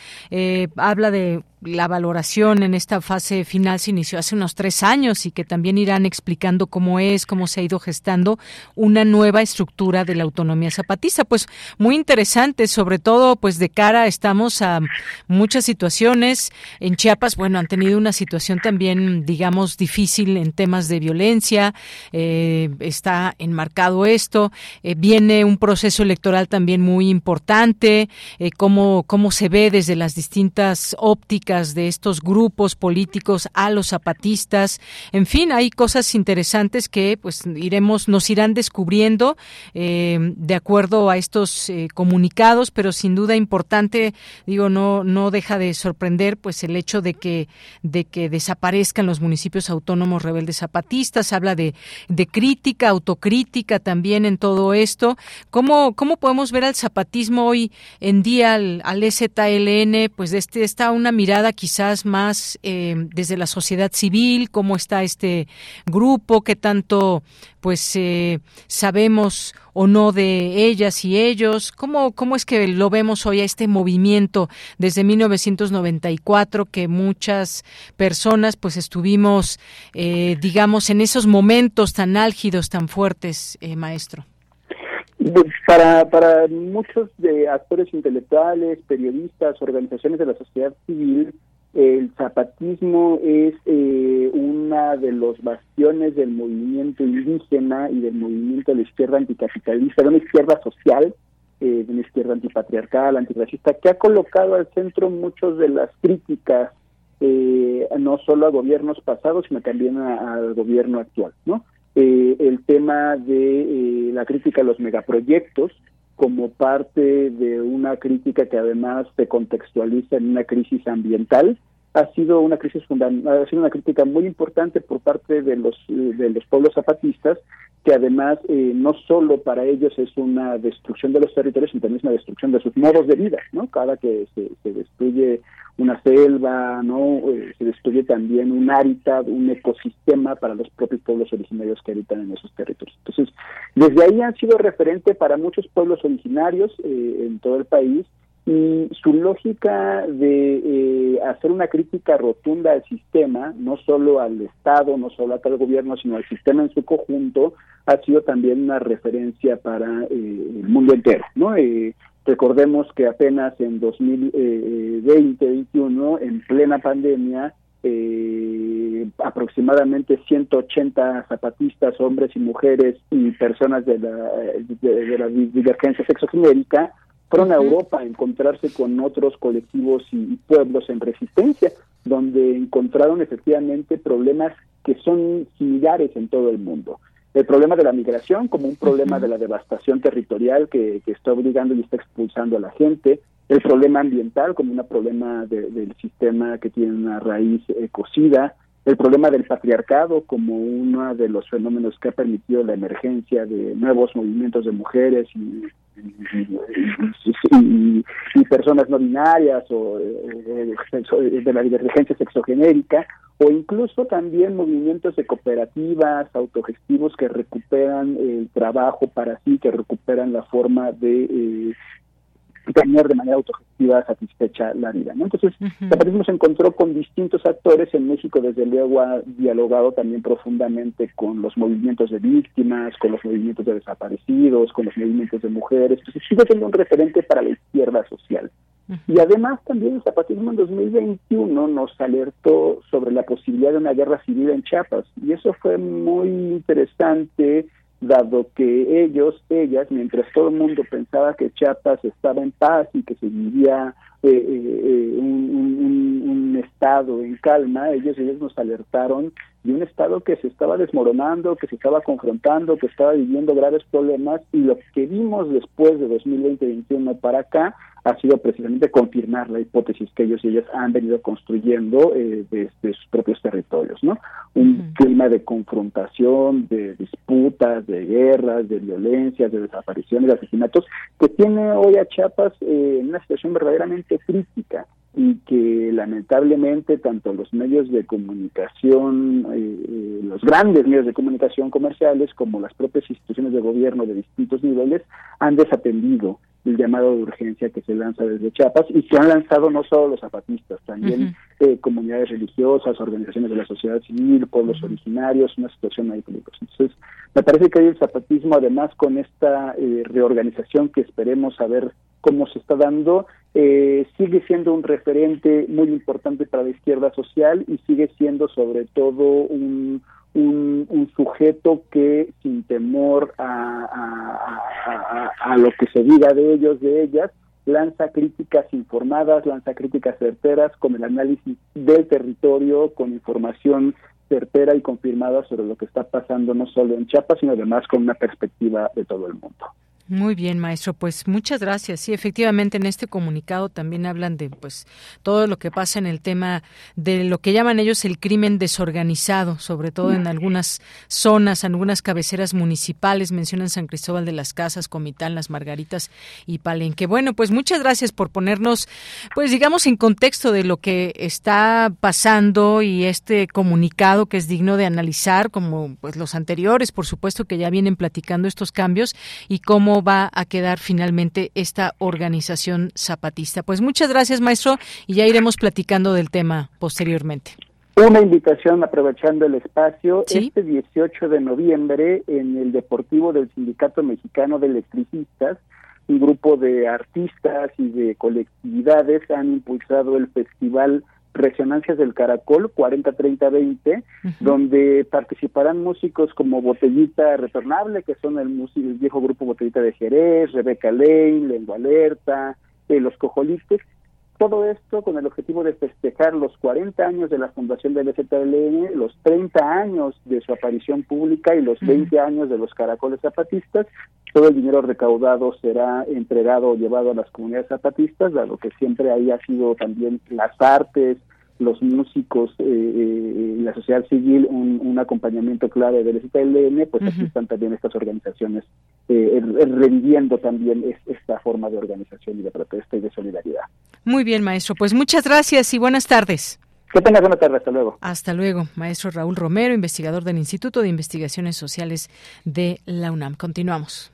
habla de la valoración en esta fase final se inició hace unos tres años y que también irán explicando cómo es, cómo se ha ido gestando una nueva estructura de la autonomía zapatista. Pues muy interesante, sobre todo pues de cara estamos a muchas situaciones. En Chiapas, bueno, han tenido una situación también, digamos, difícil en temas de violencia. Eh, está enmarcado esto. Eh, viene un proceso electoral también muy importante. Eh, cómo, cómo se ve desde las distintas ópticas de estos grupos políticos a los zapatistas. En fin, hay cosas interesantes que pues iremos, nos irán descubriendo eh, de acuerdo a estos eh, comunicados, pero sin duda importante, digo, no, no deja de sorprender pues el hecho de que, de que desaparezcan los municipios autónomos rebeldes zapatistas, habla de, de crítica, autocrítica también en todo esto. ¿Cómo, cómo podemos ver al zapatismo hoy en día, al, al? Pues este, está una quizás más eh, desde la sociedad civil, cómo está este grupo, qué tanto pues eh, sabemos o no de ellas y ellos, cómo, cómo es que lo vemos hoy a este movimiento desde 1994 que muchas personas pues estuvimos eh, digamos en esos momentos tan álgidos, tan fuertes, maestro. Para, para muchos de actores intelectuales, periodistas, organizaciones de la sociedad civil, el zapatismo es eh, una de los bastiones del movimiento indígena y del movimiento de la izquierda anticapitalista, de una izquierda social, eh, de una izquierda antipatriarcal, antirracista, que ha colocado al centro muchas de las críticas, eh, no solo a gobiernos pasados, sino también al gobierno actual, ¿no? Eh, el tema de eh, la crítica a los megaproyectos como parte de una crítica que además se contextualiza en una crisis ambiental ha sido una crisis ha sido una crítica muy importante por parte de los de los pueblos zapatistas que además eh, no solo para ellos es una destrucción de los territorios sino también es una destrucción de sus modos de vida no cada que se, se destruye una selva, ¿no? Eh, se destruye también un hábitat, un ecosistema para los propios pueblos originarios que habitan en esos territorios. Entonces, desde ahí han sido referente para muchos pueblos originarios eh, en todo el país y su lógica de eh, hacer una crítica rotunda al sistema, no solo al Estado, no solo a tal gobierno, sino al sistema en su conjunto, ha sido también una referencia para el mundo entero, ¿no? Recordemos que apenas en 2020-2021, en plena pandemia, eh, eh, aproximadamente 180 zapatistas, hombres y mujeres y personas de la, de, la divergencia sexogenérica, fueron a Europa a encontrarse con otros colectivos y pueblos en resistencia, donde encontraron efectivamente problemas que son similares en todo el mundo. El problema de la migración como un problema de la devastación territorial que, está obligando y está expulsando a la gente, el problema ambiental como un problema del sistema que tiene una raíz ecocida, el problema del patriarcado como uno de los fenómenos que ha permitido la emergencia de nuevos movimientos de mujeres y, personas no binarias o eh, eh, de la divergencia sexogenérica o incluso también movimientos de cooperativas autogestivos que recuperan el trabajo para sí, que recuperan la forma de eh, tener de manera autogestiva satisfecha la vida. ¿no? Entonces, uh se encontró con distintos actores. En México, desde luego, ha dialogado también profundamente con los movimientos de víctimas, con los movimientos de desaparecidos, con los movimientos de mujeres. Entonces, sigue siendo un referente para la izquierda social. Y además también el zapatismo en 2021 nos alertó sobre la posibilidad de una guerra civil en Chiapas. Y eso fue muy interesante dado que ellos, ellas, mientras todo el mundo pensaba que Chiapas estaba en paz y que se vivía eh, eh, eh, un, un, estado en calma, ellos, ellos nos alertaron de un estado que se estaba desmoronando, que se estaba confrontando, que estaba viviendo graves problemas. Y lo que vimos después de 2020-2021 para acá ha sido precisamente confirmar la hipótesis que ellos y ellas han venido construyendo eh, desde sus propios territorios, ¿no? Un clima de confrontación, de disputas, de guerras, de violencias, de desapariciones, de asesinatos, que tiene hoy a Chiapas eh, en una situación verdaderamente crítica y que lamentablemente tanto los medios de comunicación, eh, los grandes medios de comunicación comerciales como las propias instituciones de gobierno de distintos niveles han desatendido el llamado de urgencia que se lanza desde Chiapas y se han lanzado no solo los zapatistas, también eh, comunidades religiosas, organizaciones de la sociedad civil, pueblos originarios, una situación ahí peligrosa. Entonces, me parece que hoy el zapatismo, además con esta eh, reorganización que esperemos saber cómo se está dando, eh, sigue siendo un referente muy importante para la izquierda social y sigue siendo sobre todo un un, sujeto que sin temor a, a, lo que se diga de ellos, de ellas, lanza críticas informadas, lanza críticas certeras con el análisis del territorio, con información certera y confirmada sobre lo que está pasando no solo en Chiapas, sino además con una perspectiva de todo el mundo. Muy bien, maestro. Pues muchas gracias. Sí, efectivamente, en este comunicado también hablan de pues todo lo que pasa en el tema de lo que llaman ellos el crimen desorganizado, sobre todo en algunas zonas, en algunas cabeceras municipales. Mencionan San Cristóbal de las Casas, Comitán, Las Margaritas y Palenque. Bueno, pues muchas gracias por ponernos, pues digamos, en contexto de lo que está pasando y este comunicado que es digno de analizar, como pues los anteriores, por supuesto, que ya vienen platicando estos cambios y cómo va a quedar finalmente esta organización zapatista. Pues muchas gracias, maestro, y ya iremos platicando del tema posteriormente. Una invitación aprovechando el espacio. Este 18 de noviembre en el Deportivo del Sindicato Mexicano de Electricistas, un grupo de artistas y de colectividades han impulsado el Festival Resonancias del Caracol 40-30-20, donde participarán músicos como Botellita Retornable, que son el, el viejo grupo Botellita de Jerez, Rebeca Lane, Lengua Alerta, eh, Los Cojolites, todo esto con el objetivo de festejar los 40 años de la fundación del ZLN, los 30 años de su aparición pública y los 20 años de los caracoles zapatistas. Todo el dinero recaudado será entregado o llevado a las comunidades zapatistas, dado que siempre ahí ha sido también las artes, los músicos, eh, eh, la sociedad civil, un, acompañamiento clave del ZLN, pues aquí están también estas organizaciones eh, reviviendo también esta forma de organización y de protesta y de solidaridad. Muy bien, maestro. Pues muchas gracias y buenas tardes. Que tengas buena tarde. Hasta luego. Hasta luego. Maestro Raúl Romero, investigador del Instituto de Investigaciones Sociales de la UNAM. Continuamos.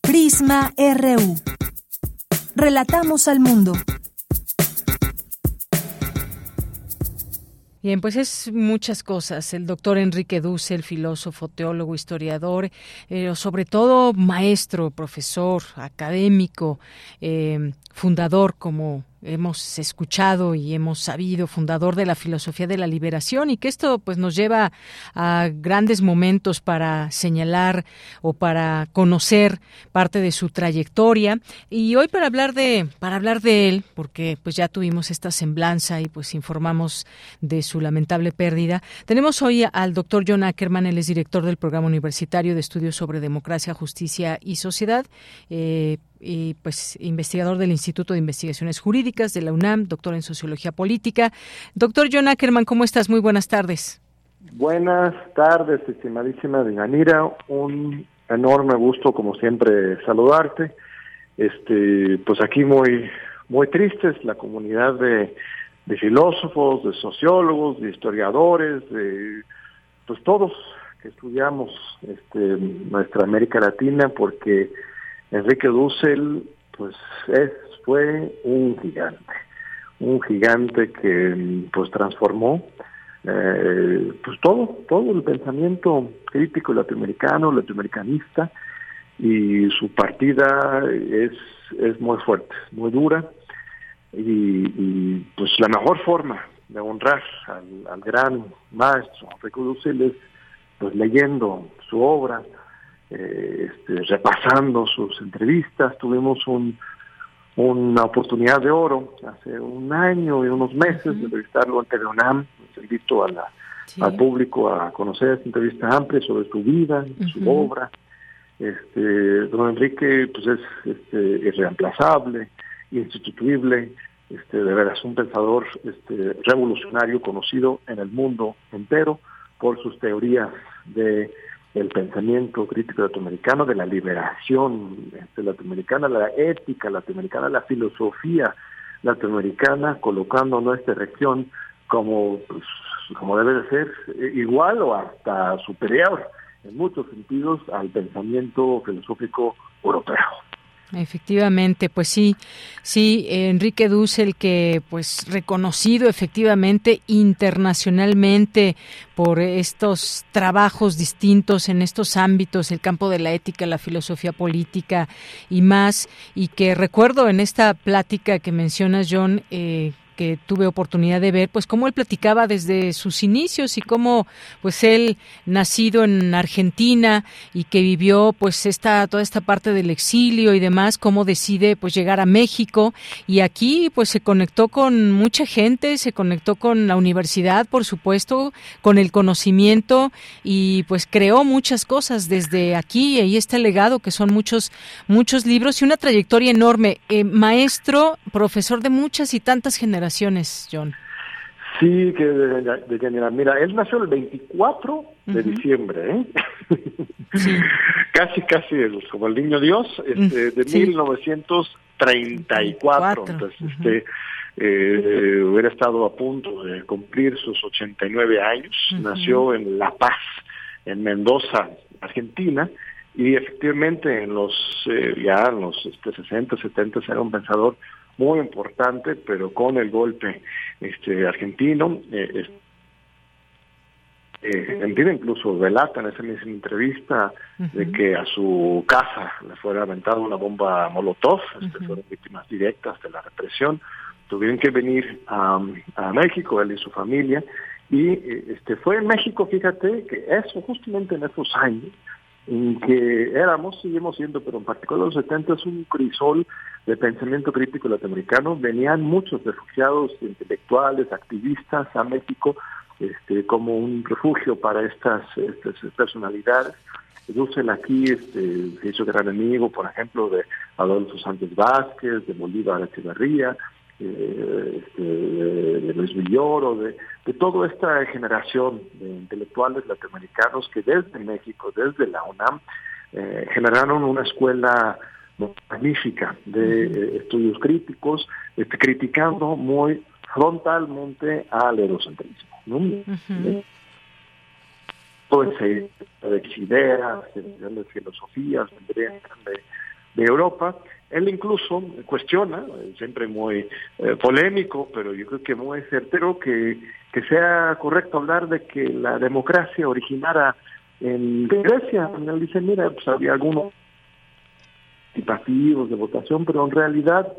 Prisma RU. Relatamos al mundo. Bien, pues es muchas cosas. El doctor Enrique Duce, el filósofo, teólogo, historiador, eh, sobre todo maestro, profesor, académico, eh, fundador como hemos escuchado y hemos sabido, fundador de la filosofía de la liberación, y que esto pues nos lleva a grandes momentos para señalar o para conocer parte de su trayectoria. Y hoy para hablar de, para hablar de él, porque pues ya tuvimos esta semblanza y pues informamos de su lamentable pérdida, tenemos hoy al doctor John Ackerman, él es director del Programa Universitario de Estudios sobre Democracia, Justicia y Sociedad. Eh, y pues investigador del Instituto de Investigaciones Jurídicas de la UNAM, doctor en Sociología Política. Doctor John Ackerman, ¿cómo estás? Muy buenas tardes. Buenas tardes, estimadísima Dinanira. Un enorme gusto, como siempre, saludarte. Este, pues aquí muy, muy tristes, la comunidad de, de filósofos, de sociólogos, de historiadores, de pues todos que estudiamos este, nuestra América Latina, porque Enrique Dussel, pues es, fue un gigante, un gigante que pues transformó eh, pues todo, todo el pensamiento crítico latinoamericano, latinoamericanista, y su partida es, es muy fuerte, muy dura, y, pues la mejor forma de honrar al, gran maestro Enrique Dussel es pues leyendo su obra, eh, este, repasando sus entrevistas. Tuvimos un, una oportunidad de oro hace un año y unos meses de entrevistarlo ante la UNAM. Invito a la, al público a conocer esta entrevista amplia sobre su vida, su obra. Este, don Enrique pues es este, irreemplazable, insustituible, este, de veras un pensador este, revolucionario conocido en el mundo entero por sus teorías de el pensamiento crítico latinoamericano, de la liberación este, latinoamericana, la ética latinoamericana, la filosofía latinoamericana, colocando nuestra región como, pues, como debe de ser, igual o hasta superior en muchos sentidos al pensamiento filosófico europeo. Efectivamente, pues sí, sí, Enrique Dussel que pues reconocido efectivamente internacionalmente por estos trabajos distintos en estos ámbitos, el campo de la ética, la filosofía política y más, y que recuerdo en esta plática que mencionas, John, eh, que tuve oportunidad de ver, pues cómo él platicaba desde sus inicios y cómo, pues él nacido en Argentina y que vivió, pues esta toda esta parte del exilio y demás, cómo decide, pues llegar a México. Y aquí, pues se conectó con mucha gente, se conectó con la universidad, por supuesto, con el conocimiento y pues creó muchas cosas desde aquí. Y este legado que son muchos muchos libros y una trayectoria enorme, eh, maestro, profesor de muchas y tantas generaciones John. Sí, que de, mira, él nació el 24 de diciembre, ¿eh? casi, casi como el niño Dios, este, de 1934. Entonces, este, eh, hubiera estado a punto de cumplir sus 89 años. Nació en La Paz, en Mendoza, Argentina, y efectivamente en los eh, ya en los este, 60, 70 era un pensador muy importante, pero con el golpe este argentino. Eh, eh, incluso relata en esa misma entrevista de que a su casa le fuera aventada una bomba Molotov, este, fueron víctimas directas de la represión, tuvieron que venir a, a México, él y su familia, y este fue en México, fíjate, que eso justamente en esos años, que éramos, seguimos siendo, pero en particular los 70 es un crisol de pensamiento crítico latinoamericano. Venían muchos refugiados intelectuales, activistas a México este, como un refugio para estas, estas personalidades. Dussel aquí este, se hizo gran amigo, por ejemplo, de Adolfo Sánchez Vázquez, de Bolívar Echeverría, eh, este, de Luis Villoro, de, de toda esta generación de intelectuales latinoamericanos que desde México, desde la UNAM, eh, generaron una escuela magnífica de eh, estudios críticos, este, criticando muy frontalmente al eurocentrismo. ¿no? Todas esas ideas, las filosofías de, de Europa, él incluso cuestiona, siempre muy eh, polémico, pero yo creo que muy certero, que, que sea correcto hablar de que la democracia originara en Grecia. Él dice, mira, pues había algunos participativos de votación, pero en realidad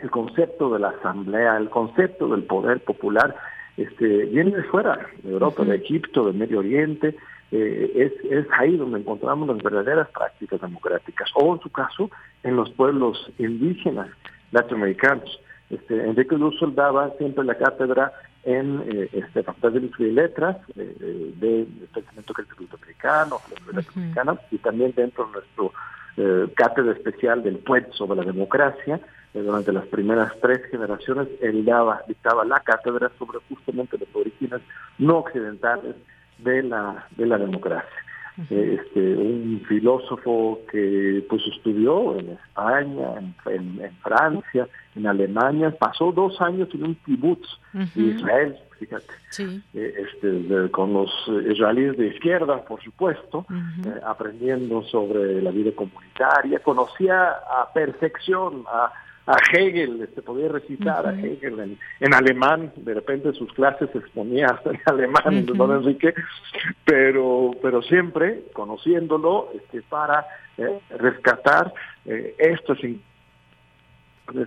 el concepto de la asamblea, el concepto del poder popular, este, viene de fuera, de Europa, de Egipto, del Medio Oriente, eh, es, es ahí donde encontramos las verdaderas prácticas democráticas, o en su caso, en los pueblos indígenas latinoamericanos. Este, Enrique Luzol daba siempre la cátedra en eh, este, Facultad de Letras y Letras, eh, del pensamiento crítico latinoamericano, latinoamericana, y también dentro de nuestro eh, cátedra especial del PUET sobre la democracia, durante las primeras tres generaciones, él daba, dictaba la cátedra sobre justamente los orígenes no occidentales de la, de la democracia. este, un filósofo que pues estudió en España, en, en, Francia, en Alemania, pasó dos años en un kibutz de Israel, fíjate, eh, este, con los israelíes de izquierda, por supuesto, eh, aprendiendo sobre la vida comunitaria, conocía a perfección a a Hegel, se este, podía recitar a Hegel en, alemán, de repente sus clases se exponía hasta en alemán, don Enrique, pero, pero siempre conociéndolo este, para eh, rescatar eh, estos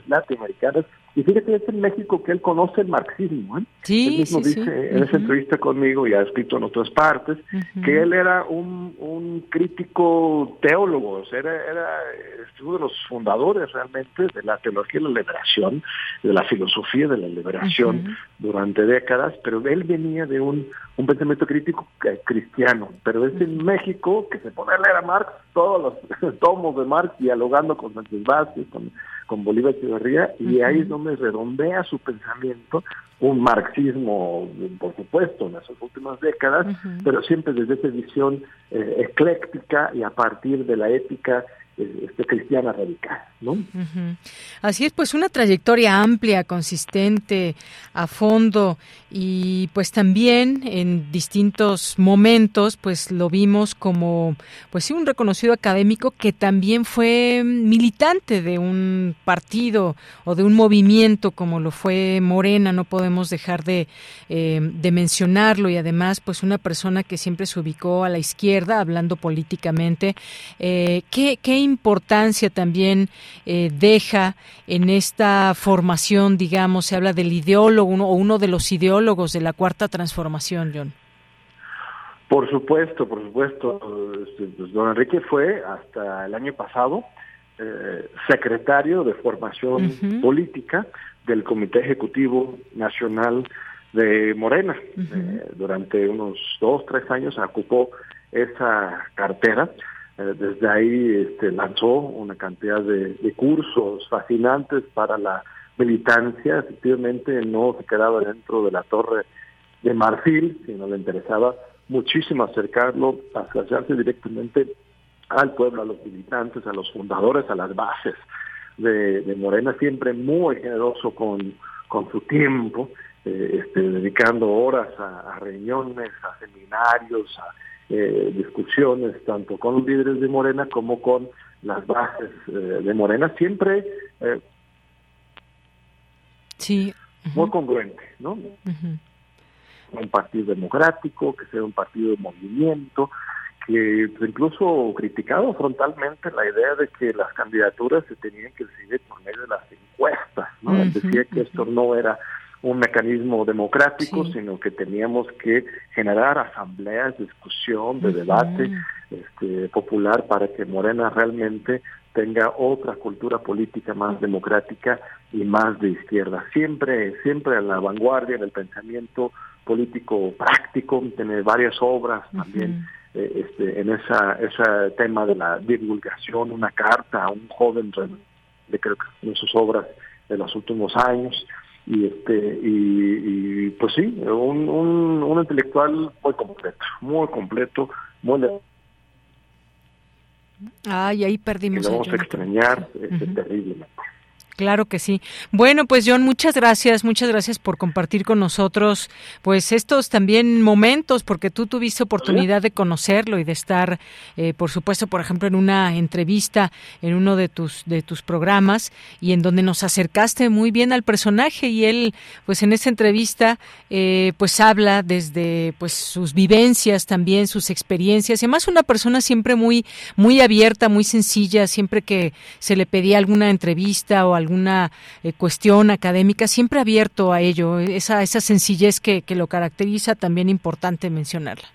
latinoamericanos y fíjate, es en México que él conoce el marxismo. ¿eh? Sí, él mismo dice en esa entrevista conmigo y ha escrito en otras partes que él era un, un crítico teólogo, era, era uno de los fundadores realmente de la teología de la liberación, de la filosofía de la liberación durante décadas, pero él venía de un, un pensamiento crítico eh, cristiano, pero es en México que se pone a leer a Marx todos los tomos de Marx dialogando con Sánchez Vázquez, con con Bolívar Echeverría y ahí es donde redondea su pensamiento, un marxismo, por supuesto, en las últimas décadas, pero siempre desde esa visión eh, ecléctica y a partir de la ética este, cristiana radical, ¿no? Así es, pues una trayectoria amplia, consistente, a fondo y pues también en distintos momentos pues lo vimos como pues sí un reconocido académico que también fue militante de un partido o de un movimiento como lo fue Morena, no podemos dejar de, eh, de mencionarlo y además pues una persona que siempre se ubicó a la izquierda hablando políticamente. Eh, ¿qué, ¿Qué importancia también eh, deja en esta formación, digamos, se habla del ideólogo uno, o uno de los ideólogos de la cuarta transformación, John? Por supuesto, por supuesto. Este, pues, don Enrique fue hasta el año pasado eh, secretario de formación política del Comité Ejecutivo Nacional de Morena. Eh, durante unos dos, tres años ocupó esa cartera desde ahí este, lanzó una cantidad de, cursos fascinantes para la militancia. Efectivamente, no se quedaba dentro de la torre de marfil, sino le interesaba muchísimo acercarlo, acercarse directamente al pueblo, a los militantes, a los fundadores, a las bases de, Morena, siempre muy generoso con, con su tiempo, eh, este, dedicando horas a, a reuniones, a seminarios, a eh, discusiones tanto con los líderes de Morena como con las bases eh, de Morena, siempre eh, sí. muy congruente, ¿no? Un partido democrático, que sea un partido de movimiento, que incluso criticado frontalmente la idea de que las candidaturas se tenían que decidir por medio de las encuestas, ¿no? Decía que esto no era un mecanismo democrático, sino que teníamos que generar asambleas, discusión, de debate este, popular para que Morena realmente tenga otra cultura política más democrática y más de izquierda. Siempre, siempre a la vanguardia del pensamiento político práctico, tiene varias obras también eh, este, en esa, ese tema de la divulgación, una carta a un joven, de creo que en sus obras de los últimos años, y este y, pues sí un, un, un, intelectual muy completo muy completo muy ay ahí perdimos que lo vamos a extrañar este, terriblemente Claro que sí. Bueno, pues John, muchas gracias, muchas gracias por compartir con nosotros, pues estos también momentos, porque tú tuviste oportunidad de conocerlo y de estar, eh, por supuesto, por ejemplo, en una entrevista en uno de tus de tus programas y en donde nos acercaste muy bien al personaje y él, pues en esa entrevista, eh, pues habla desde pues sus vivencias también, sus experiencias y además una persona siempre muy muy abierta, muy sencilla, siempre que se le pedía alguna entrevista o alguna eh, cuestión académica, siempre abierto a ello, esa, esa sencillez que, que lo caracteriza, también importante mencionarla.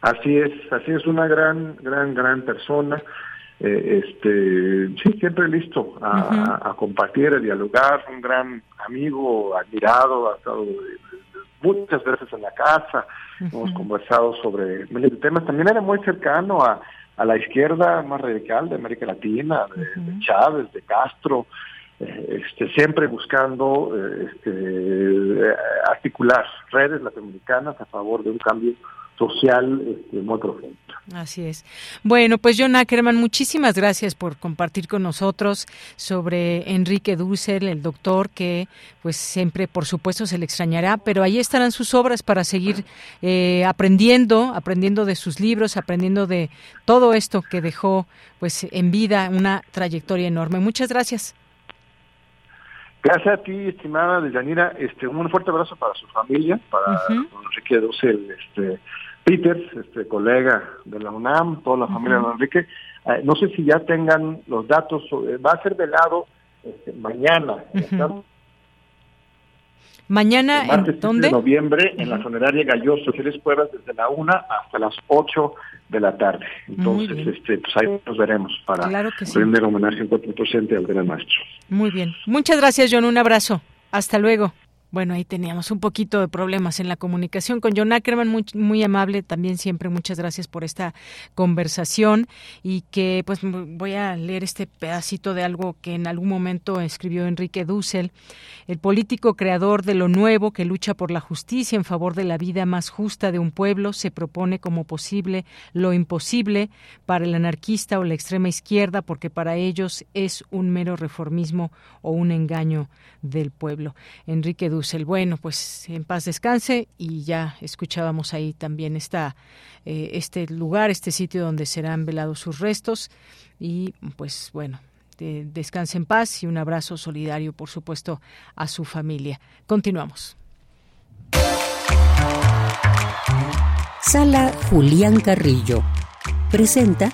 Así es, así es una gran, gran, gran persona. Eh, este, sí, siempre listo a, compartir, a dialogar, un gran amigo, admirado, ha estado muchas veces en la casa, hemos conversado sobre miles temas. También era muy cercano a, a la izquierda más radical de América Latina, de, Chávez, de Castro, este, siempre buscando eh, este, articular redes latinoamericanas a favor de un cambio social este, muy profundo. Así es. Bueno, pues John Ackerman, muchísimas gracias por compartir con nosotros sobre Enrique Dussel, el doctor, que pues siempre, por supuesto, se le extrañará, pero ahí estarán sus obras para seguir eh, aprendiendo, aprendiendo de sus libros, aprendiendo de todo esto que dejó pues en vida una trayectoria enorme. Muchas gracias. Gracias a ti, estimada Deyanira. Este, un fuerte abrazo para su familia, para Enrique Dussel, este, Peters, este colega de la UNAM, toda la familia de Enrique. Eh, no sé si ya tengan los datos, eh, va a ser velado este, mañana. Mañana, ¿en dónde? de noviembre, en la funeraria Galloso Fieles Cuevas, desde la una hasta las 8 de la tarde. Entonces, este, pues ahí nos veremos para claro que homenaje en cuerpo presente al gran maestro. Muy bien. Muchas gracias, John. Un abrazo. Hasta luego. Bueno, ahí teníamos un poquito de problemas en la comunicación con John Ackerman, muy, amable también siempre. Muchas gracias por esta conversación y que pues voy a leer este pedacito de algo que en algún momento escribió Enrique Dussel, el político creador de lo nuevo que lucha por la justicia en favor de la vida más justa de un pueblo, se propone como posible lo imposible para el anarquista o la extrema izquierda porque para ellos es un mero reformismo o un engaño del pueblo. Enrique Dussel, bueno, pues en paz descanse y ya escuchábamos ahí también está eh, este lugar, este sitio donde serán velados sus restos y pues bueno, descanse en paz y un abrazo solidario, por supuesto, a su familia. Continuamos. Sala Julián Carrillo presenta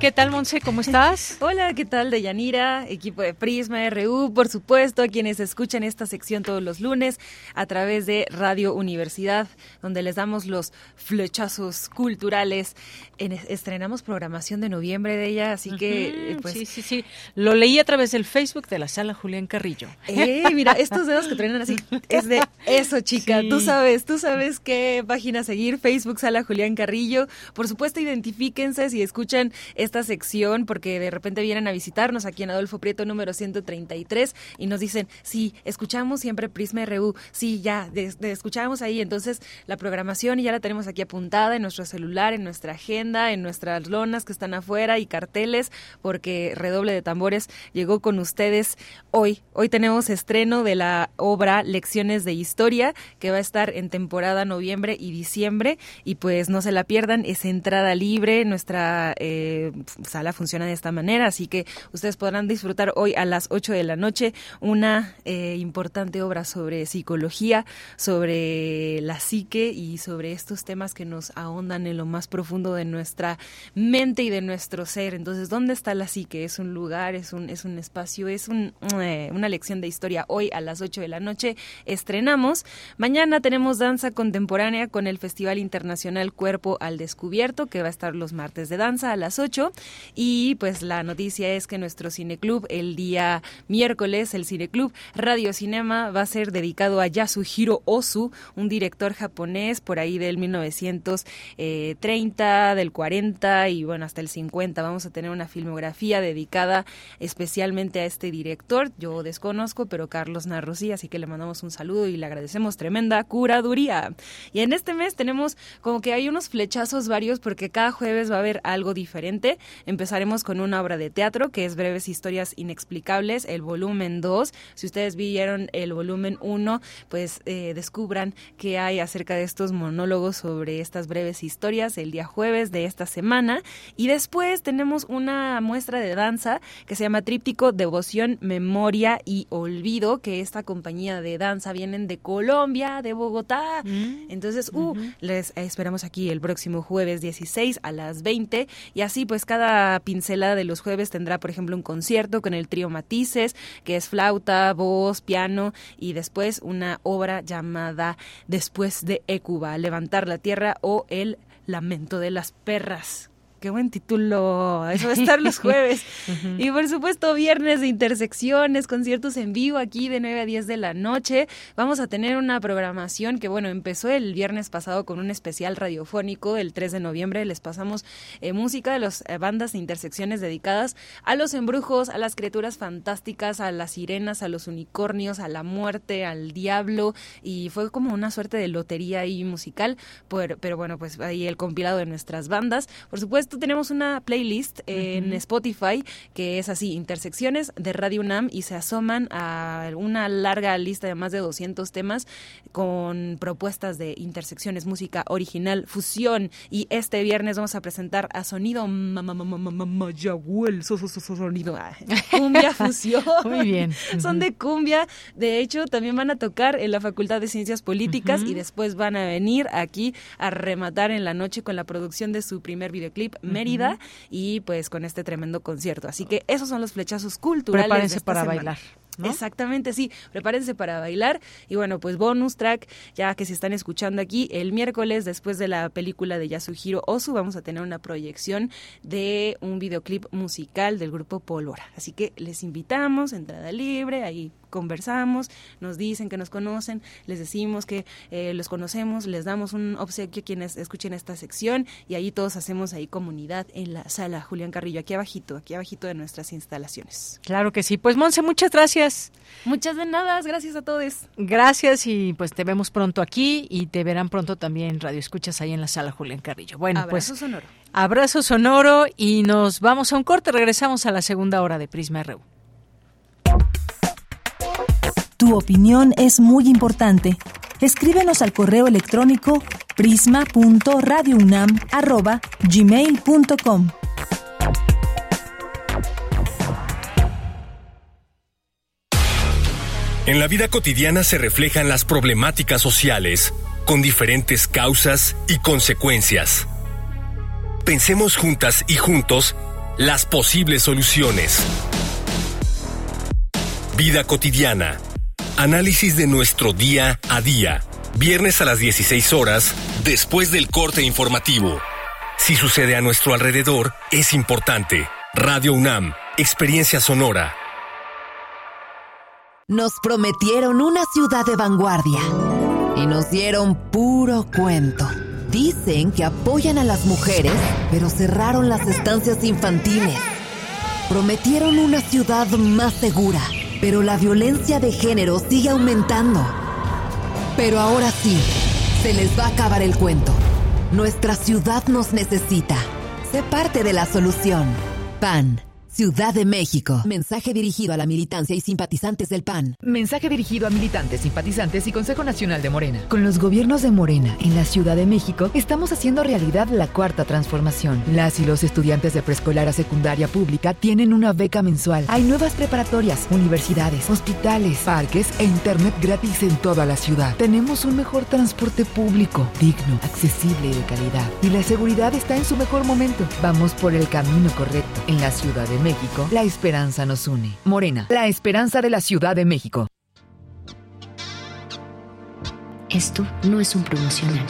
¿Qué tal, Monse? ¿Cómo estás? Hola, ¿qué tal, Deyanira? Equipo de Prisma RU, por supuesto, a quienes escuchan esta sección todos los lunes a través de Radio Universidad, donde les damos los flechazos culturales. estrenamos programación de noviembre de ella, así que... Eh, pues, sí, sí, sí. Lo leí a través del Facebook de la sala Julián Carrillo. Eh, mira, estos dedos que traen así, es de eso, chica. Tú sabes, tú sabes qué página seguir, Facebook Sala Julián Carrillo. Por supuesto, identifíquense si escuchan esta sección porque de repente vienen a visitarnos aquí en Adolfo Prieto número 133 y nos dicen, sí, escuchamos siempre Prisma RU, sí, ya, de, escuchamos ahí, entonces la programación ya la tenemos aquí apuntada en nuestro celular, en nuestra agenda, en nuestras lonas que están afuera y carteles, porque Redoble de Tambores llegó con ustedes hoy. Hoy tenemos estreno de la obra Lecciones de Historia, que va a estar en temporada noviembre y diciembre, y pues no se la pierdan, es entrada libre, nuestra eh, sala funciona de esta manera, así que ustedes podrán disfrutar hoy a las 8 de la noche una eh, importante obra sobre psicología, sobre la psique y sobre estos temas que nos ahondan en lo más profundo de nuestra mente y de nuestro ser. Entonces, ¿dónde está la psique? Es un lugar, es un, es un espacio, es un, eh, una lección de historia. Hoy a las 8 de la noche estrenamos. Mañana tenemos danza contemporánea con el Festival Internacional Cuerpo al Descubierto, que va a estar los martes de danza a las 8 y pues la noticia es que nuestro cineclub el día miércoles, el cineclub Radio Cinema va a ser dedicado a Yasuhiro Ozu, un director japonés por ahí del 1930, del 40 y bueno, hasta el 50. Vamos a tener una filmografía dedicada especialmente a este director. Yo desconozco, pero Carlos Narro sí, así que le mandamos un saludo y le agradecemos tremenda curaduría. Y en este mes tenemos como que hay unos flechazos varios porque cada jueves va a haber algo diferente. Empezaremos con una obra de teatro que es Breves Historias Inexplicables, el volumen 2. Si ustedes vieron el volumen 1, pues eh, descubran qué hay acerca de estos monólogos sobre estas breves historias el día jueves de esta semana. Y después tenemos una muestra de danza que se llama Tríptico Devoción, Memoria y Olvido, que esta compañía de danza vienen de Colombia, de Bogotá. Mm. Entonces, uh, les esperamos aquí el próximo jueves 16 a las 20 y así pues cada pincelada de los jueves tendrá, por ejemplo, un concierto con el trío Matices, que es flauta, voz, piano y después una obra llamada Después de Ecuba, Levantar la Tierra o El Lamento de las Perras qué buen título. Eso va a estar los jueves. y por supuesto, viernes de intersecciones, conciertos en vivo aquí de 9 a 10 de la noche. Vamos a tener una programación que, bueno, empezó el viernes pasado con un especial radiofónico. El 3 de noviembre les pasamos eh, música de las eh, bandas de intersecciones dedicadas a los embrujos, a las criaturas fantásticas, a las sirenas, a los unicornios, a la muerte, al diablo. Y fue como una suerte de lotería ahí musical. Pero, pero bueno, pues ahí el compilado de nuestras bandas. Por supuesto, tenemos una playlist en Spotify que es así, intersecciones de Radio UNAM y se asoman a una larga lista de más de 200 temas con propuestas de intersecciones, música original, fusión. Y este viernes vamos a presentar a Sonido Mayahuel, sonido. Cumbia fusión. Muy bien. Son de cumbia, de hecho también van a tocar en la Facultad de Ciencias Políticas y después van a venir aquí a rematar en la noche con la producción de su primer videoclip Mérida y pues con este tremendo concierto. Así que esos son los flechazos culturales. Prepárense para bailar. Exactamente, sí. Prepárense para bailar. Y bueno, pues bonus track, ya que se están escuchando aquí, el miércoles, después de la película de Yasuhiro Osu, vamos a tener una proyección de un videoclip musical del grupo Polora. Así que les invitamos, entrada libre, ahí conversamos, nos dicen que nos conocen, les decimos que eh, los conocemos, les damos un obsequio a quienes escuchen esta sección y ahí todos hacemos ahí comunidad en la sala Julián Carrillo, aquí abajito, aquí abajito de nuestras instalaciones. Claro que sí. Pues Monse, muchas gracias. Muchas de nada, gracias a todos. Gracias y pues te vemos pronto aquí y te verán pronto también Radio Escuchas ahí en la sala Julián Carrillo. Bueno, Abrazo pues sonoro. abrazo sonoro y nos vamos a un corte, regresamos a la segunda hora de Prisma RU. Tu opinión es muy importante. Escríbenos al correo electrónico prisma.radiounam@gmail.com. En la vida cotidiana se reflejan las problemáticas sociales, con diferentes causas y consecuencias. Pensemos juntas y juntos las posibles soluciones. Vida cotidiana. Análisis de nuestro día a día. Viernes a las 16 horas, después del corte informativo. Si sucede a nuestro alrededor, es importante. Radio UNAM, Experiencia Sonora. Nos prometieron una ciudad de vanguardia y nos dieron puro cuento. Dicen que apoyan a las mujeres, pero cerraron las estancias infantiles. Prometieron una ciudad más segura, pero la violencia de género sigue aumentando. Pero ahora sí, se les va a acabar el cuento. Nuestra ciudad nos necesita. Sé parte de la solución. PAN. Ciudad de México. Mensaje dirigido a la militancia y simpatizantes del PAN. Mensaje dirigido a militantes, simpatizantes y Consejo Nacional de Morena. Con los gobiernos de Morena en la Ciudad de México, estamos haciendo realidad la cuarta transformación. Las y los estudiantes de preescolar a secundaria pública tienen una beca mensual. Hay nuevas preparatorias, universidades, hospitales, parques e internet gratis en toda la ciudad. Tenemos un mejor transporte público, digno, accesible y de calidad. Y la seguridad está en su mejor momento. Vamos por el camino correcto. En la Ciudad de México, la esperanza nos une. Morena, la esperanza de la Ciudad de México. Esto no es un promocional.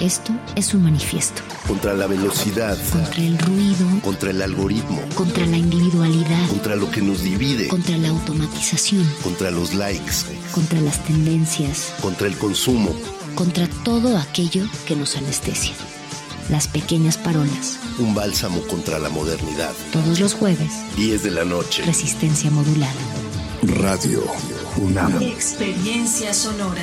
Esto es un manifiesto. Contra la velocidad. Contra el ruido. Contra el algoritmo. Contra la individualidad. Contra lo que nos divide. Contra la automatización. Contra los likes. Contra las tendencias. Contra el consumo. Contra todo aquello que nos anestesia. Las pequeñas parolas. Un bálsamo contra la modernidad. Todos los jueves. 10 de la noche. Resistencia modulada. Radio UNAM. Experiencia sonora.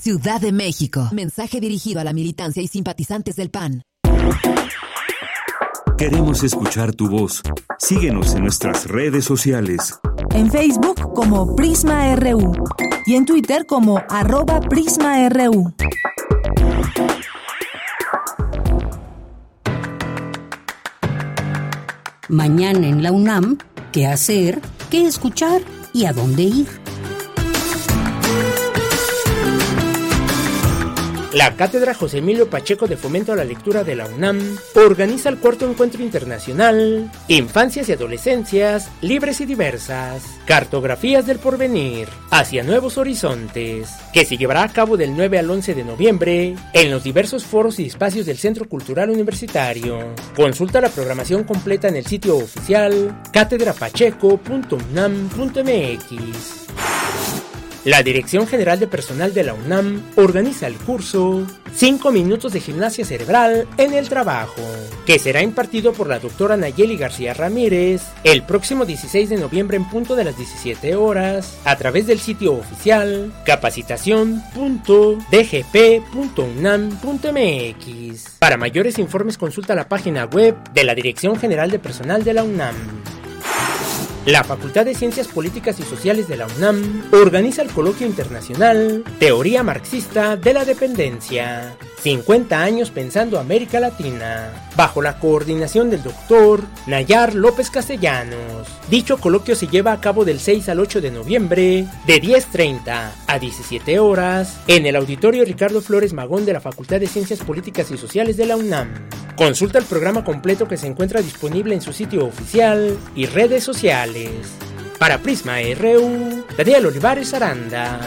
Ciudad de México. Mensaje dirigido a la militancia y simpatizantes del PAN. Queremos escuchar tu voz. Síguenos en nuestras redes sociales. En Facebook como Prisma RU y en Twitter como arroba PrismaRU. Mañana en la UNAM, ¿qué hacer? ¿Qué escuchar? ¿Y a dónde ir? La Cátedra José Emilio Pacheco de Fomento a la Lectura de la UNAM organiza el cuarto encuentro internacional Infancias y Adolescencias Libres y Diversas, Cartografías del Porvenir, hacia Nuevos Horizontes, que se llevará a cabo del 9 al 11 de noviembre en los diversos foros y espacios del Centro Cultural Universitario. Consulta la programación completa en el sitio oficial catedrapacheco.unam.mx. La Dirección General de Personal de la UNAM organiza el curso 5 minutos de gimnasia cerebral en el trabajo, que será impartido por la doctora Nayeli García Ramírez el próximo 16 de noviembre en punto de las 17 horas a través del sitio oficial capacitación.dgp.unam.mx. Para mayores informes consulta la página web de la Dirección General de Personal de la UNAM. La Facultad de Ciencias Políticas y Sociales de la UNAM organiza el coloquio internacional Teoría Marxista de la Dependencia. 50 años pensando América Latina, bajo la coordinación del doctor Nayar López Castellanos. Dicho coloquio se lleva a cabo del 6 al 8 de noviembre, de 10.30 a 17 horas, en el auditorio Ricardo Flores Magón de la Facultad de Ciencias Políticas y Sociales de la UNAM. Consulta el programa completo que se encuentra disponible en su sitio oficial y redes sociales. Para Prisma RU, Daniel Olivares Aranda.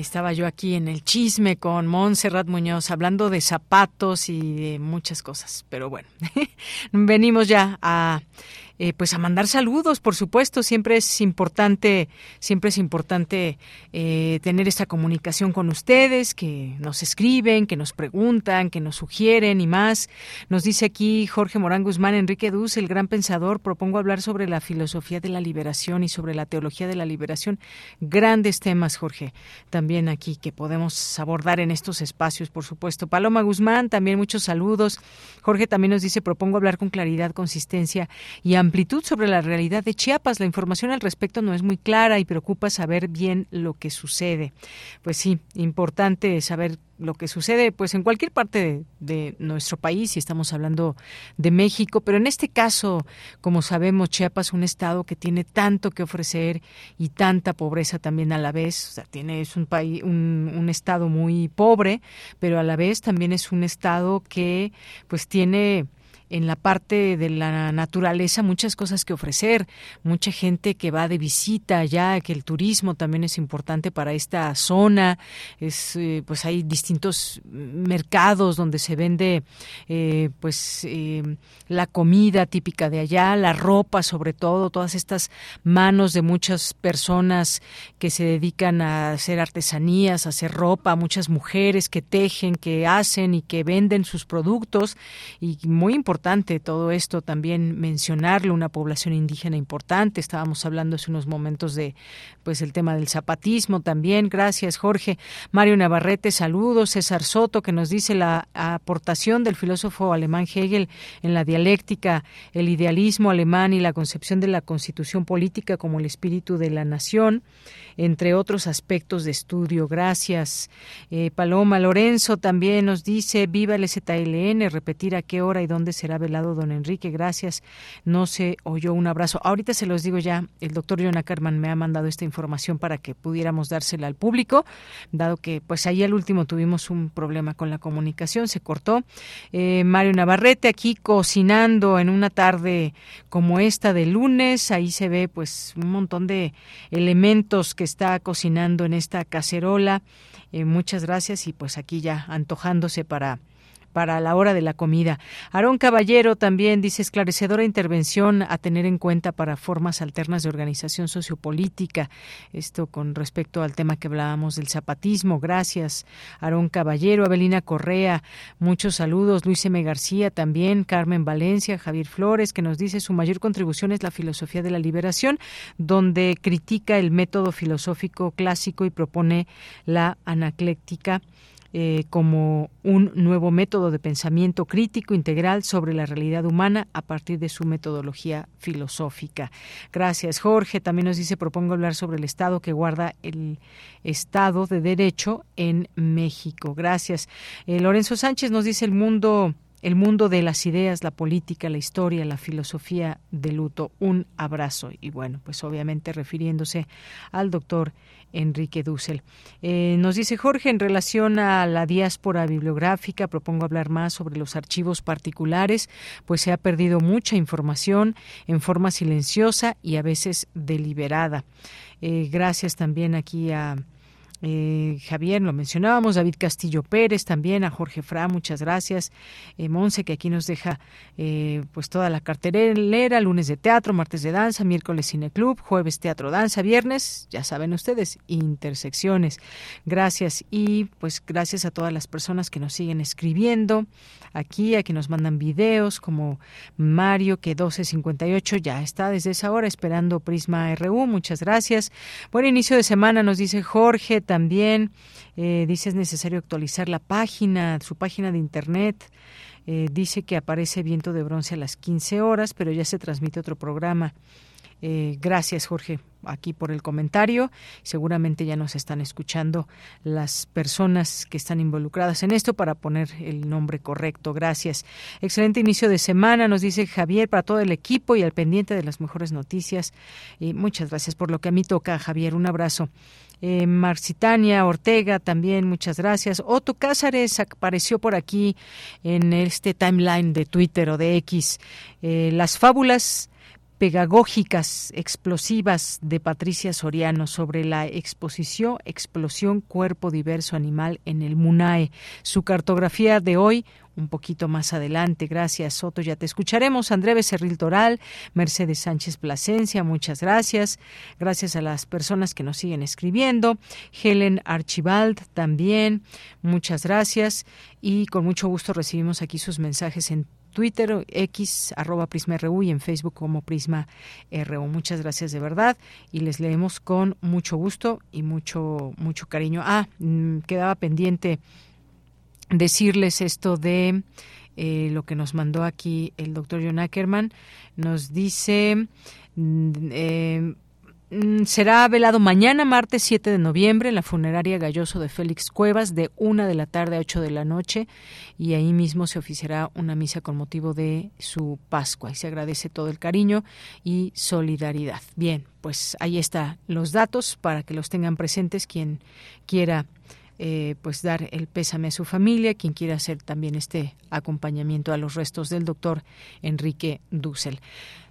Estaba yo aquí en el chisme con Montserrat Muñoz hablando de zapatos y de muchas cosas. Pero bueno, venimos ya a eh, pues a mandar saludos, por supuesto. Siempre es importante, siempre es importante eh, tener esta comunicación con ustedes, que nos escriben, que nos preguntan, que nos sugieren y más. Nos dice aquí Jorge Morán Guzmán, Enrique Duz, el gran pensador, propongo hablar sobre la filosofía de la liberación y sobre la teología de la liberación. Grandes temas, Jorge, también aquí que podemos abordar en estos espacios, por supuesto. Paloma Guzmán, también muchos saludos. Jorge también nos dice, propongo hablar con claridad, consistencia y amplitud amplitud sobre la realidad de Chiapas. La información al respecto no es muy clara y preocupa saber bien lo que sucede. Pues sí, importante saber lo que sucede pues en cualquier parte de, nuestro país y estamos hablando de México pero en este caso como sabemos Chiapas es un estado que tiene tanto que ofrecer y tanta pobreza también a la vez o sea tiene es un país un, un estado muy pobre pero a la vez también es un estado que pues tiene en la parte de la naturaleza muchas cosas que ofrecer, mucha gente que va de visita ya, que el turismo también es importante para esta zona, es eh, pues hay distintos mercados donde se vende eh, pues eh, la comida típica de allá, la ropa sobre todo, todas estas manos de muchas personas que se dedican a hacer artesanías, a hacer ropa, muchas mujeres que tejen, que hacen y que venden sus productos. Y muy importante importante todo esto también mencionarlo, una población indígena importante. Estábamos hablando hace unos momentos de pues el tema del zapatismo también. Gracias, Jorge. Mario Navarrete, saludos. César Soto, que nos dice la aportación del filósofo alemán Hegel en la dialéctica, el idealismo alemán y la concepción de la constitución política como el espíritu de la nación entre otros aspectos de estudio. Gracias. Eh, Paloma Lorenzo también nos dice, viva el ZLN, repetir a qué hora y dónde se será velado don Enrique. Gracias. No se oyó un abrazo. Ahorita se los digo ya, el doctor John Ackerman me ha mandado esta información para que pudiéramos dársela al público, dado que pues ahí al último tuvimos un problema con la comunicación, se cortó. Eh, Mario Navarrete aquí cocinando en una tarde como esta de lunes, ahí se ve pues un montón de elementos que está cocinando en esta cacerola. Eh, muchas gracias y pues aquí ya antojándose para para la hora de la comida. Aarón Caballero también dice esclarecedora intervención a tener en cuenta para formas alternas de organización sociopolítica. Esto con respecto al tema que hablábamos del zapatismo. Gracias, Aarón Caballero, Abelina Correa, muchos saludos. Luis M. García también, Carmen Valencia, Javier Flores, que nos dice su mayor contribución es la filosofía de la liberación, donde critica el método filosófico clásico y propone la anacléctica eh, como un nuevo método de pensamiento crítico integral sobre la realidad humana a partir de su metodología filosófica. Gracias, Jorge. También nos dice, propongo hablar sobre el Estado que guarda el Estado de Derecho en México. Gracias. Eh, Lorenzo Sánchez nos dice, el mundo el mundo de las ideas, la política, la historia, la filosofía de luto. Un abrazo. Y bueno, pues obviamente refiriéndose al doctor Enrique Dussel. Eh, nos dice Jorge, en relación a la diáspora bibliográfica, propongo hablar más sobre los archivos particulares, pues se ha perdido mucha información en forma silenciosa y a veces deliberada. Eh, gracias también aquí a eh, Javier, lo mencionábamos, David Castillo Pérez también, a Jorge Fra, muchas gracias. Eh, Monse, que aquí nos deja eh, pues toda la cartelera, lunes de teatro, martes de danza, miércoles cineclub, jueves teatro danza, viernes, ya saben ustedes, intersecciones. Gracias y pues gracias a todas las personas que nos siguen escribiendo aquí, a que nos mandan videos, como Mario, que 1258 ya está desde esa hora esperando Prisma RU, muchas gracias. Buen inicio de semana, nos dice Jorge también. Eh, dice es necesario actualizar la página, su página de internet. Eh, dice que aparece viento de bronce a las 15 horas, pero ya se transmite otro programa. Eh, gracias, Jorge, aquí por el comentario. Seguramente ya nos están escuchando las personas que están involucradas en esto para poner el nombre correcto. Gracias. Excelente inicio de semana, nos dice Javier, para todo el equipo y al pendiente de las mejores noticias. Y muchas gracias por lo que a mí toca, Javier. Un abrazo. Eh, Marcitania Ortega también, muchas gracias. Otto Cázares apareció por aquí en este timeline de Twitter o de X. Eh, las fábulas pedagógicas explosivas de Patricia Soriano sobre la exposición Explosión Cuerpo Diverso Animal en el MUNAE. Su cartografía de hoy, un poquito más adelante. Gracias, Soto. Ya te escucharemos. André Becerril Toral, Mercedes Sánchez Plasencia, muchas gracias. Gracias a las personas que nos siguen escribiendo. Helen Archibald también, muchas gracias. Y con mucho gusto recibimos aquí sus mensajes en Twitter, X, arroba Prisma RU y en Facebook como Prisma RU. Muchas gracias de verdad y les leemos con mucho gusto y mucho, mucho cariño. Ah, mm, quedaba pendiente decirles esto de eh, lo que nos mandó aquí el doctor John Ackerman. Nos dice... Mm, eh, será velado mañana, martes 7 de noviembre, en la funeraria Galloso de Félix Cuevas, de 1 de la tarde a 8 de la noche, y ahí mismo se oficiará una misa con motivo de su Pascua. Y se agradece todo el cariño y solidaridad. Bien, pues ahí están los datos para que los tengan presentes quien quiera eh, pues dar el pésame a su familia, quien quiera hacer también este acompañamiento a los restos del doctor Enrique Dussel.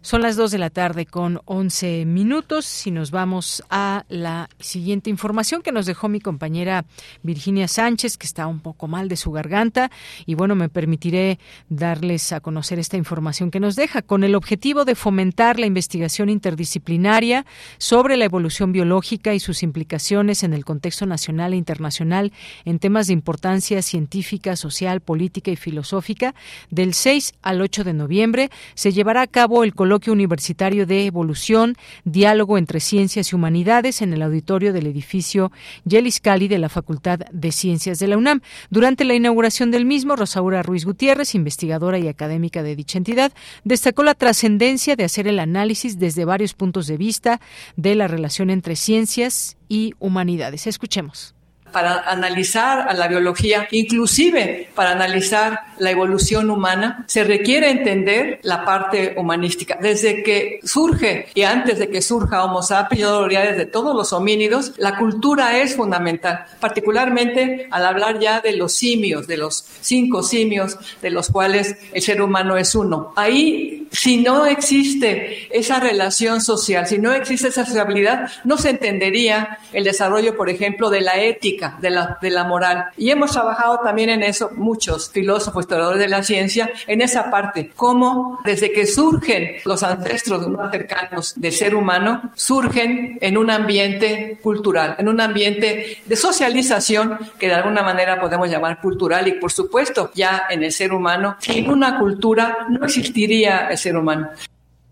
Son las 2 de la tarde con 11 minutos y nos vamos a la siguiente información que nos dejó mi compañera Virginia Sánchez, que está un poco mal de su garganta. Y bueno, me permitiré darles a conocer esta información que nos deja con el objetivo de fomentar la investigación interdisciplinaria sobre la evolución biológica y sus implicaciones en el contexto nacional e internacional en temas de importancia científica, social, política y filosófica. Del 6 al 8 de noviembre se llevará a cabo el coloquio universitario de evolución, diálogo entre ciencias y humanidades en el auditorio del edificio Yelis Cali de la Facultad de Ciencias de la UNAM. Durante la inauguración del mismo, Rosaura Ruiz Gutiérrez, investigadora y académica de dicha entidad, destacó la trascendencia de hacer el análisis desde varios puntos de vista de la relación entre ciencias y humanidades. Escuchemos para analizar a la biología, inclusive para analizar la evolución humana, se requiere entender la parte humanística. Desde que surge y antes de que surja Homo sapiens, yo diría desde todos los homínidos, la cultura es fundamental, particularmente al hablar ya de los simios, de los cinco simios de los cuales el ser humano es uno. Ahí, si no existe esa relación social, si no existe esa sociabilidad, no se entendería el desarrollo, por ejemplo, de la ética, de la, de la moral. Y hemos trabajado también en eso muchos filósofos, de la ciencia, en esa parte, cómo desde que surgen los ancestros más cercanos del ser humano, surgen en un ambiente cultural, en un ambiente de socialización que de alguna manera podemos llamar cultural y por supuesto ya en el ser humano, sin una cultura no existiría el ser humano.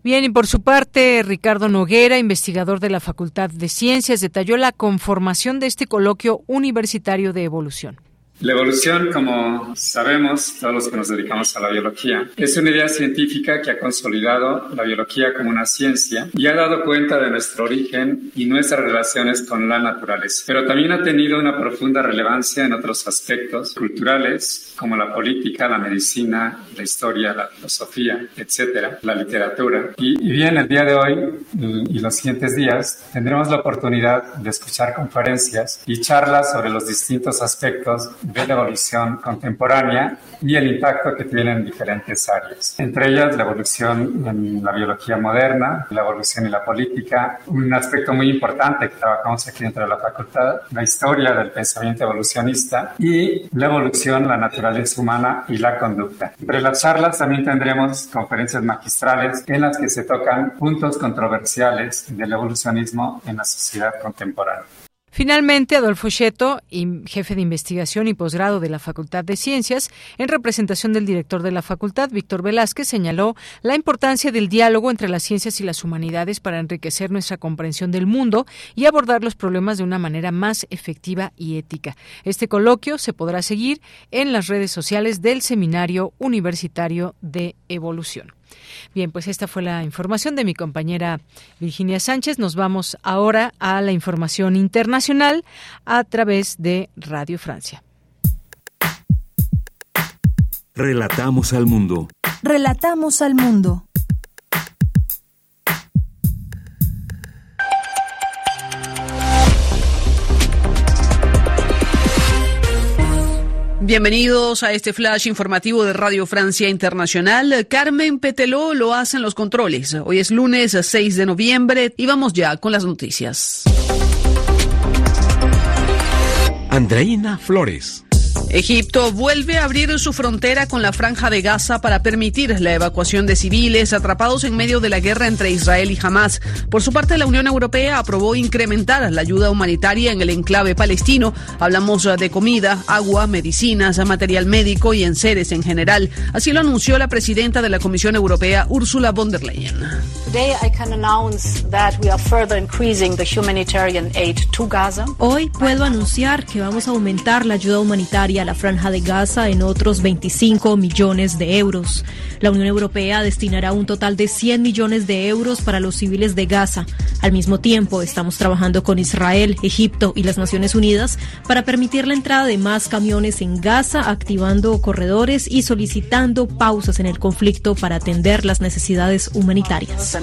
Bien, y por su parte, Ricardo Noguera, investigador de la Facultad de Ciencias, detalló la conformación de este coloquio universitario de evolución. La evolución, como sabemos todos los que nos dedicamos a la biología, es una idea científica que ha consolidado la biología como una ciencia y ha dado cuenta de nuestro origen y nuestras relaciones con la naturaleza. Pero también ha tenido una profunda relevancia en otros aspectos culturales, como la política, la medicina, la historia, la filosofía, etcétera, la literatura. Y, y bien, el día de hoy y los siguientes días tendremos la oportunidad de escuchar conferencias y charlas sobre los distintos aspectos de la evolución contemporánea y el impacto que tiene en diferentes áreas. Entre ellas, la evolución en la biología moderna, la evolución en la política, un aspecto muy importante que trabajamos aquí dentro de la facultad, la historia del pensamiento evolucionista y la evolución, la naturaleza humana y la conducta. Entre las charlas también tendremos conferencias magistrales en las que se tocan puntos controversiales del evolucionismo en la sociedad contemporánea. Finalmente, Adolfo Cheto, jefe de investigación y posgrado de la Facultad de Ciencias, en representación del director de la facultad, Víctor Velázquez, señaló la importancia del diálogo entre las ciencias y las humanidades para enriquecer nuestra comprensión del mundo y abordar los problemas de una manera más efectiva y ética. Este coloquio se podrá seguir en las redes sociales del Seminario Universitario de Evolución. Bien, pues esta fue la información de mi compañera Virginia Sánchez. Nos vamos ahora a la información internacional a través de Radio Francia. Relatamos al mundo. Relatamos al mundo. Bienvenidos a este flash informativo de Radio Francia Internacional. Carmen Peteló lo hace en los controles. Hoy es lunes 6 de noviembre y vamos ya con las noticias. Andreina Flores. Egipto vuelve a abrir su frontera con la franja de Gaza para permitir la evacuación de civiles atrapados en medio de la guerra entre Israel y Hamas. Por su parte, la Unión Europea aprobó incrementar la ayuda humanitaria en el enclave palestino. Hablamos de comida, agua, medicinas, material médico y enseres en general. Así lo anunció la presidenta de la Comisión Europea, Ursula von der Leyen. Hoy puedo anunciar que vamos a aumentar la ayuda humanitaria a la franja de Gaza en otros 25 millones de euros. La Unión Europea destinará un total de 100 millones de euros para los civiles de Gaza. Al mismo tiempo, estamos trabajando con Israel, Egipto y las Naciones Unidas para permitir la entrada de más camiones en Gaza, activando corredores y solicitando pausas en el conflicto para atender las necesidades humanitarias.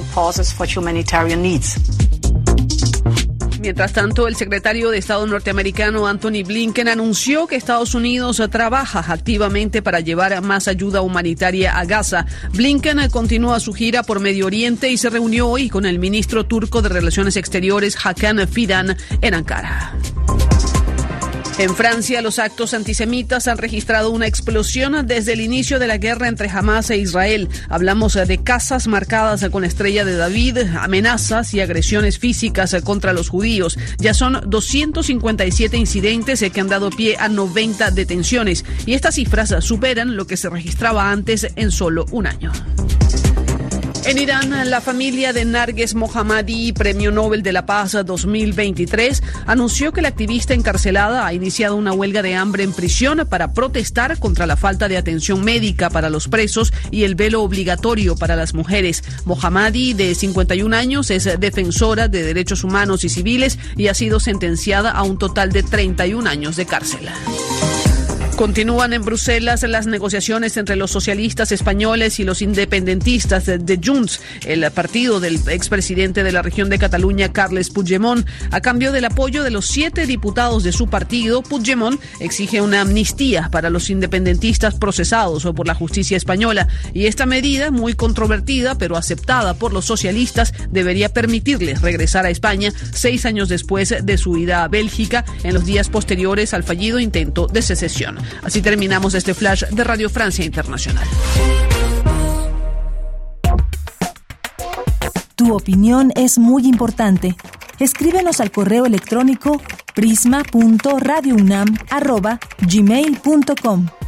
Mientras tanto, el secretario de Estado norteamericano Anthony Blinken anunció que Estados Unidos trabaja activamente para llevar más ayuda humanitaria a Gaza. Blinken continúa su gira por Medio Oriente y se reunió hoy con el ministro turco de Relaciones Exteriores Hakan Fidan en Ankara. En Francia, los actos antisemitas han registrado una explosión desde el inicio de la guerra entre Hamas e Israel. Hablamos de casas marcadas con estrella de David, amenazas y agresiones físicas contra los judíos. Ya son 257 incidentes que han dado pie a 90 detenciones y estas cifras superan lo que se registraba antes en solo un año. En Irán, la familia de Narges Mohammadi, Premio Nobel de la Paz 2023, anunció que la activista encarcelada ha iniciado una huelga de hambre en prisión para protestar contra la falta de atención médica para los presos y el velo obligatorio para las mujeres. Mohammadi, de 51 años, es defensora de derechos humanos y civiles y ha sido sentenciada a un total de 31 años de cárcel. Continúan en Bruselas las negociaciones entre los socialistas españoles y los independentistas de, Junts, el partido del expresidente de la región de Cataluña, Carles Puigdemont. A cambio del apoyo de los siete diputados de su partido, Puigdemont exige una amnistía para los independentistas procesados por la justicia española. Y esta medida, muy controvertida pero aceptada por los socialistas, debería permitirles regresar a España seis años después de su ida a Bélgica en los días posteriores al fallido intento de secesión. Así terminamos este flash de Radio Francia Internacional. Tu opinión es muy importante. Escríbenos al correo electrónico prisma.radiounam@gmail.com.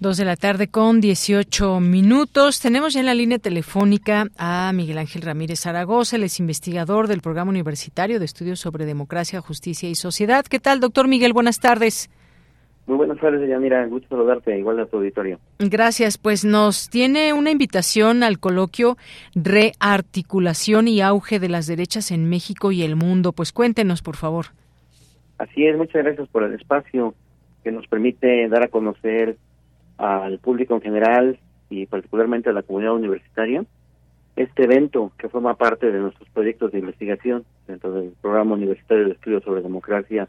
Dos de la tarde con 18 minutos. Tenemos ya en la línea telefónica a Miguel Ángel Ramírez Zaragoza, el es investigador del Programa Universitario de Estudios sobre Democracia, Justicia y Sociedad. ¿Qué tal, doctor Miguel? Buenas tardes. Muy buenas tardes, Yanira. Gusto saludarte, igual a tu auditorio. Gracias. Pues nos tiene una invitación al coloquio Rearticulación y auge de las derechas en México y el mundo. Pues cuéntenos, por favor. Así es, muchas gracias por el espacio que nos permite dar a conocer al público en general y particularmente a la comunidad universitaria este evento que forma parte de nuestros proyectos de investigación dentro del programa universitario de estudios sobre democracia,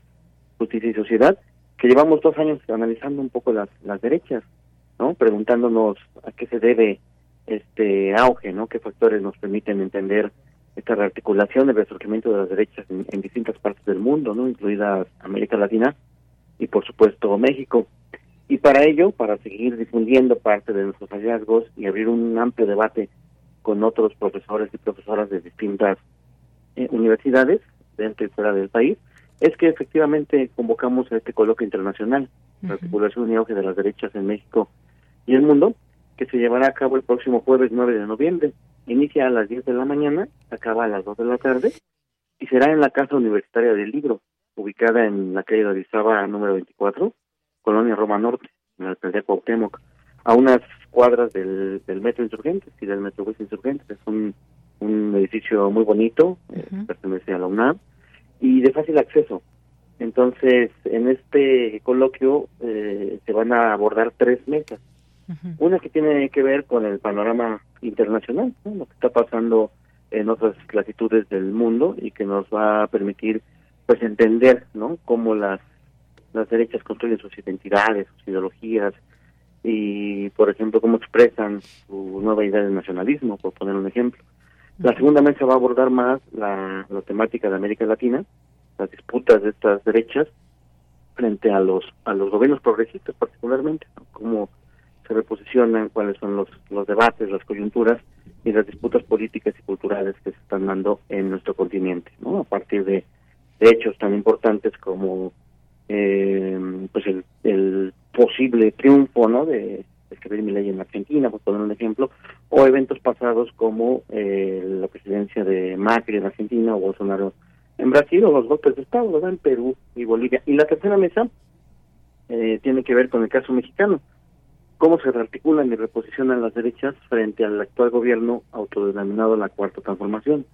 justicia y sociedad, que llevamos dos años analizando un poco las, las derechas, ¿no? Preguntándonos a qué se debe este auge, ¿no? Qué factores nos permiten entender esta rearticulación, el resurgimiento de las derechas en, en distintas partes del mundo, ¿no? Incluida América Latina y por supuesto México. Y para ello, para seguir difundiendo parte de nuestros hallazgos y abrir un amplio debate con otros profesores y profesoras de distintas eh, universidades dentro y fuera del país, es que efectivamente convocamos a este coloquio internacional, la articulación y auge de las derechas en México y el mundo, que se llevará a cabo el próximo jueves 9 de noviembre. Inicia a las 10 de la mañana, acaba a las 2 de la tarde y será en la Casa Universitaria del Libro, ubicada en la calle de Orizaba número 24, Colonia Roma Norte, en la alcaldía Cuauhtémoc, a unas cuadras del, del Metro Insurgentes y del Metrobús Insurgentes. Es un, un edificio muy bonito, eh, pertenece a la UNAM, y de fácil acceso. Entonces, en este coloquio eh, se van a abordar tres mesas. Una que tiene que ver con el panorama internacional, lo que está pasando en otras latitudes del mundo y que nos va a permitir pues entender no cómo las las derechas construyen sus identidades, sus ideologías y, por ejemplo, cómo expresan su nueva idea de nacionalismo, por poner un ejemplo. La segunda mesa va a abordar más la, la temática de América Latina, las disputas de estas derechas frente a los a los gobiernos progresistas particularmente, cómo se reposicionan, cuáles son los, los debates, las coyunturas y las disputas políticas y culturales que se están dando en nuestro continente, ¿no? A partir de, de hechos tan importantes como eh, pues el, posible triunfo no de escribir mi ley en Argentina, por poner un ejemplo, o eventos pasados como eh, la presidencia de Macri en Argentina o Bolsonaro en Brasil o los golpes de Estado. En Perú y Bolivia. Y la tercera mesa eh, tiene que ver con el caso mexicano. Cómo se rearticulan y reposicionan las derechas frente al actual gobierno autodenominado la Cuarta Transformación.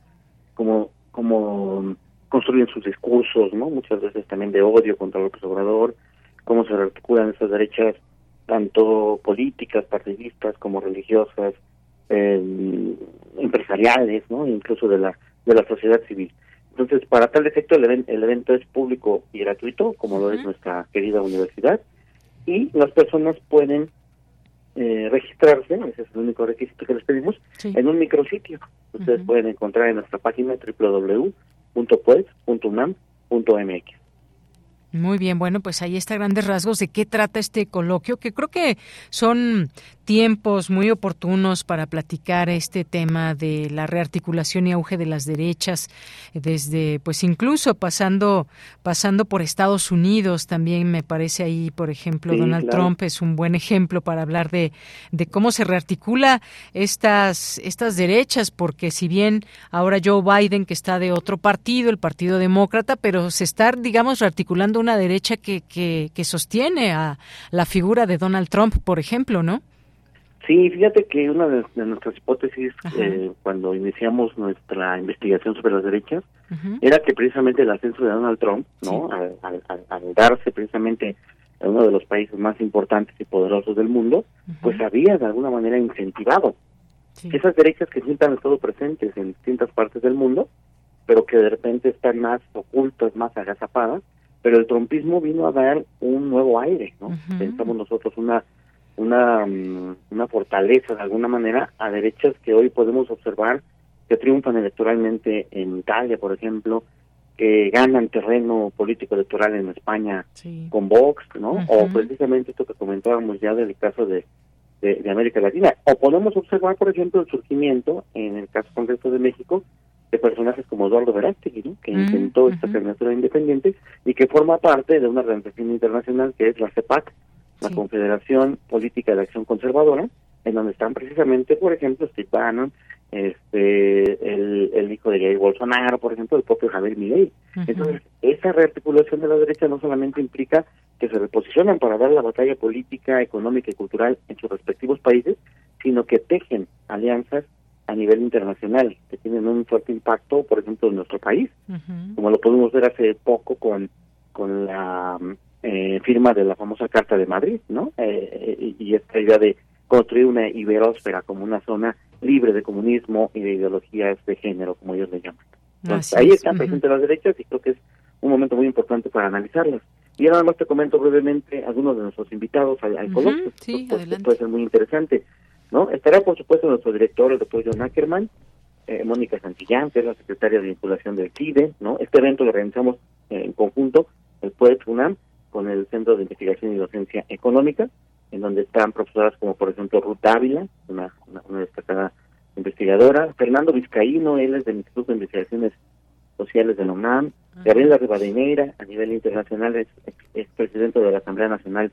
Como, como construyen sus discursos, ¿no? Muchas veces también de odio contra López Obrador, cómo se articulan esas derechas tanto políticas, partidistas como religiosas, eh, empresariales, ¿no? Incluso de la de la sociedad civil. Entonces, para tal efecto, el, el evento es público y gratuito, como lo es nuestra querida universidad, y las personas pueden eh, registrarse, ese es el único requisito que les pedimos, en un micrositio. Ustedes pueden encontrar en nuestra página www .pues.unam.mx. Muy bien, bueno, pues ahí está grandes rasgos de qué trata este coloquio, que creo que son tiempos muy oportunos para platicar este tema de la rearticulación y auge de las derechas, desde, pues incluso pasando, pasando por Estados Unidos, también me parece ahí, por ejemplo, Donald Trump es un buen ejemplo para hablar de, de cómo se rearticula estas, estas derechas, porque si bien ahora Joe Biden, que está de otro partido, el Partido Demócrata, pero se está, digamos, rearticulando una derecha que, que, que sostiene a la figura de Donald Trump, por ejemplo, ¿no? Sí, fíjate que una de, nuestras hipótesis eh, cuando iniciamos nuestra investigación sobre las derechas era que precisamente el ascenso de Donald Trump, ¿no? Al, darse precisamente en uno de los países más importantes y poderosos del mundo, pues había de alguna manera incentivado esas derechas que siempre han estado presentes en distintas partes del mundo, pero que de repente están más ocultas, más agazapadas, pero el trumpismo vino a dar un nuevo aire, ¿no? Pensamos nosotros una una, mm, una fortaleza de alguna manera a derechas que hoy podemos observar que triunfan electoralmente en Italia, por ejemplo, que ganan terreno político electoral en España con Vox, ¿no? O precisamente esto que comentábamos ya del caso de, de, América Latina. O podemos observar, por ejemplo, el surgimiento, en el caso concreto de México, de personajes como Eduardo Verástegui, ¿no? que intentó esta candidatura independiente y que forma parte de una organización internacional que es la CEPAC, la Confederación Política de Acción Conservadora, en donde están precisamente, por ejemplo, Steve Bannon, este, el, hijo de Jair Bolsonaro, por ejemplo, el propio Javier Milei. Entonces, esa rearticulación de la derecha no solamente implica que se reposicionan para dar la batalla política, económica y cultural en sus respectivos países, sino que tejen alianzas a nivel internacional que tienen un fuerte impacto, por ejemplo, en nuestro país, como lo pudimos ver hace poco con con la eh, firma de la famosa Carta de Madrid, ¿no? Eh, y esta idea de construir una iberósfera como una zona libre de comunismo y de ideologías de género, como ellos le llaman. ahí están presentes las derechas y creo que es un momento muy importante para analizarlas. Y ahora más te comento brevemente algunos de nuestros invitados al, al coloquio. Sí, Puede ser muy interesante. ¿No? Estará, por supuesto, nuestro director, el doctor John Ackerman, eh, Mónica Santillán, que es la secretaria de vinculación del CIDE, ¿no? Este evento lo organizamos en conjunto, el PUET UNAM, con el Centro de Investigación y Docencia Económica, en donde están profesoras como por ejemplo Ruth Dávila, una, una, destacada investigadora, Fernando Vizcaíno, él es del Instituto de Investigaciones Sociales de la UNAM, Gabriela Rivadeneira, a nivel internacional es, es, presidente de la Asamblea Nacional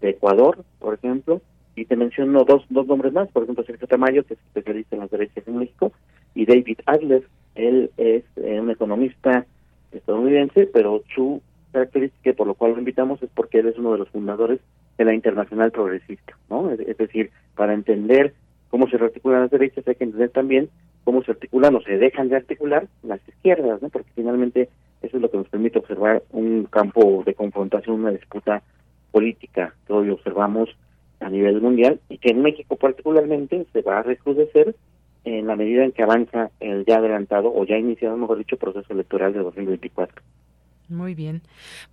de Ecuador, por ejemplo, y te menciono dos, dos nombres más, por ejemplo Sergio Tamayo, que es especialista en las derechas en México, y David Adler, él es eh, un economista estadounidense, pero su característica por lo cual lo invitamos es porque él es uno de los fundadores de la Internacional Progresista, ¿no? Es, decir, para entender cómo se articulan las derechas hay que entender también cómo se articulan o se dejan de articular las izquierdas, ¿no? Porque finalmente eso es lo que nos permite observar un campo de confrontación, una disputa política que hoy observamos a nivel mundial y que en México particularmente se va a recrudecer en la medida en que avanza el ya adelantado o ya iniciado, mejor dicho, proceso electoral de 2024. Muy bien.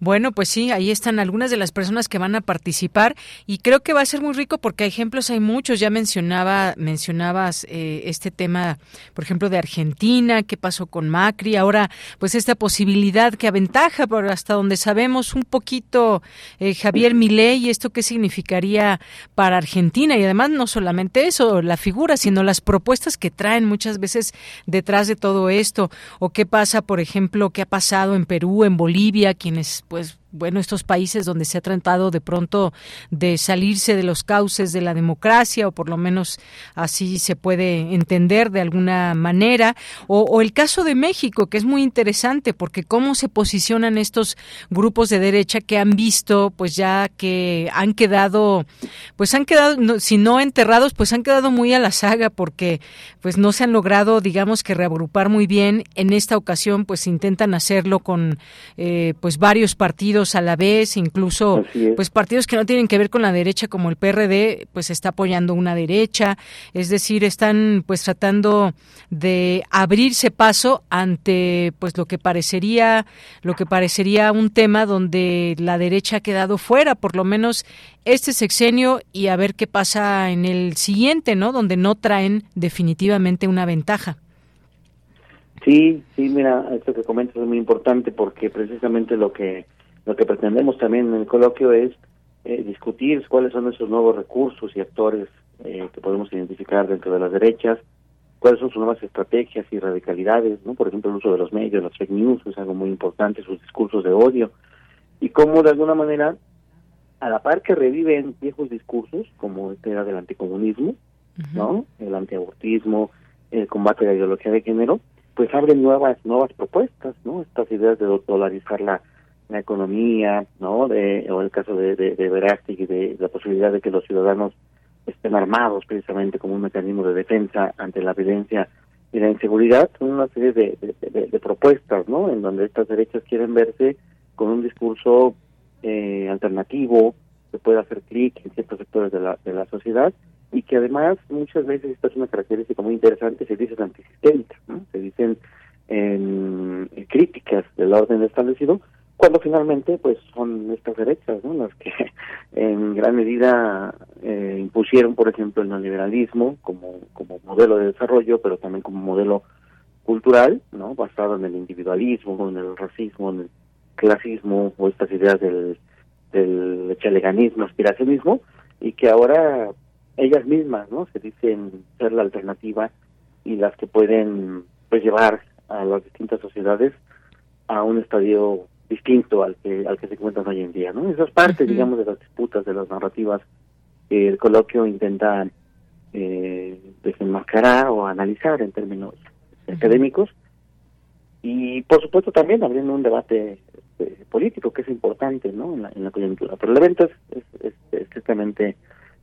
Bueno, pues sí, ahí están algunas de las personas que van a participar y creo que va a ser muy rico porque ejemplos hay muchos. Ya mencionaba, mencionabas eh, este tema, por ejemplo, de Argentina, qué pasó con Macri, ahora pues esta posibilidad que aventaja, por hasta donde sabemos un poquito eh, Javier Milei esto qué significaría para Argentina y además no solamente eso, la figura, sino las propuestas que traen muchas veces detrás de todo esto o qué pasa, por ejemplo, qué ha pasado en Perú, en Bolivia, quienes pues bueno, estos países donde se ha tratado de pronto de salirse de los cauces de la democracia, o por lo menos así se puede entender de alguna manera, o, el caso de México, que es muy interesante, porque cómo se posicionan estos grupos de derecha que han visto, pues ya que han quedado, pues han quedado, si no enterrados, pues han quedado muy a la saga, porque pues no se han logrado, digamos que reagrupar muy bien. En esta ocasión, pues intentan hacerlo con, eh, pues varios partidos a la vez, incluso pues partidos que no tienen que ver con la derecha como el PRD, pues está apoyando una derecha, es decir, están pues tratando de abrirse paso ante pues lo que parecería lo que parecería un tema donde la derecha ha quedado fuera, por lo menos este sexenio y a ver qué pasa en el siguiente, ¿no? Donde no traen definitivamente una ventaja. Sí, sí, mira, esto que comentas es muy importante porque precisamente lo que lo que pretendemos también en el coloquio es eh, discutir cuáles son esos nuevos recursos y actores eh, que podemos identificar dentro de las derechas, cuáles son sus nuevas estrategias y radicalidades, ¿no? Por ejemplo, el uso de los medios, las fake news es algo muy importante, sus discursos de odio, y cómo de alguna manera, a la par que reviven viejos discursos, como este era del anticomunismo, ¿no? El antiabortismo, el combate a la ideología de género, pues abren nuevas nuevas propuestas, ¿no? Estas ideas de dolarizar la la economía, ¿no? De, o el caso de, de, de Verástig y de, la posibilidad de que los ciudadanos estén armados precisamente como un mecanismo de defensa ante la violencia y la inseguridad, son una serie de, de, propuestas, ¿no? En donde estas derechas quieren verse con un discurso eh, alternativo que pueda hacer clic en ciertos sectores de la, de la sociedad y que además muchas veces esta es una característica muy interesante, se dicen antisistémicas, ¿no? se dicen en, críticas del orden establecido, cuando finalmente pues son estas derechas ¿no? las que en gran medida eh, impusieron por ejemplo el neoliberalismo como como modelo de desarrollo pero también como modelo cultural no basado en el individualismo en el racismo en el clasismo o estas ideas del del chaleganismo aspiracionismo y que ahora ellas mismas no se dicen ser la alternativa y las que pueden pues llevar a las distintas sociedades a un estadio distinto al que al que se encuentran hoy en día, ¿no? Eso es parte, digamos, de las disputas, de las narrativas que el coloquio intenta eh, desenmascarar o analizar en términos académicos y, por supuesto, también abriendo un debate este, político que es importante, ¿no? En la, en la coyuntura. Pero el evento es, es estrictamente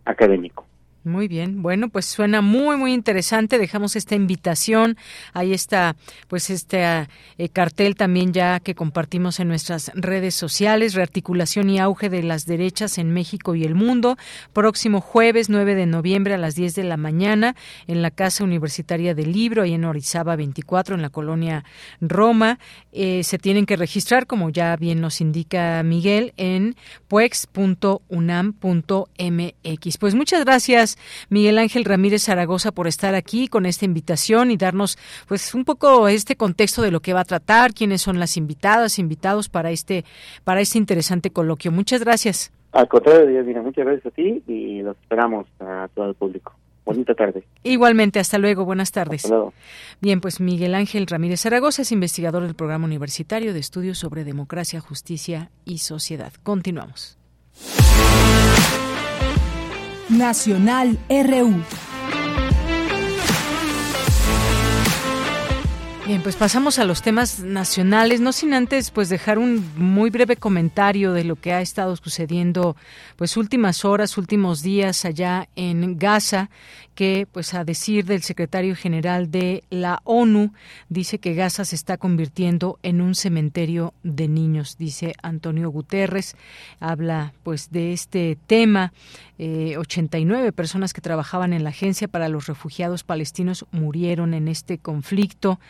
académico. Muy bien, bueno, pues suena muy muy interesante. Dejamos esta invitación, ahí está, pues este eh, cartel también ya que compartimos en nuestras redes sociales, rearticulación y auge de las derechas en México y el mundo. Próximo jueves 9 de noviembre a las 10 de la mañana en la Casa Universitaria del Libro, ahí en Orizaba 24, en la colonia Roma. Eh, se tienen que registrar, como ya bien nos indica Miguel, en puex.unam.mx. Pues muchas gracias. Miguel Ángel Ramírez Zaragoza por estar aquí con esta invitación y darnos pues un poco este contexto de lo que va a tratar, quiénes son las invitadas, invitados para este para este interesante coloquio. Muchas gracias. Al contrario, mira, muchas gracias a ti y los esperamos a todo el público. Bonita tarde. Igualmente, hasta luego, buenas tardes. Bien, pues Miguel Ángel Ramírez Zaragoza es investigador del Programa Universitario de Estudios sobre Democracia, Justicia y Sociedad. Continuamos. Nacional RU. Bien, pues pasamos a los temas nacionales, no sin antes pues dejar un muy breve comentario de lo que ha estado sucediendo pues últimas horas, últimos días allá en Gaza, que pues a decir del secretario general de la ONU dice que Gaza se está convirtiendo en un cementerio de niños, dice Antonio Guterres, habla pues de este tema, eh, 89 personas que trabajaban en la agencia para los refugiados palestinos murieron en este conflicto.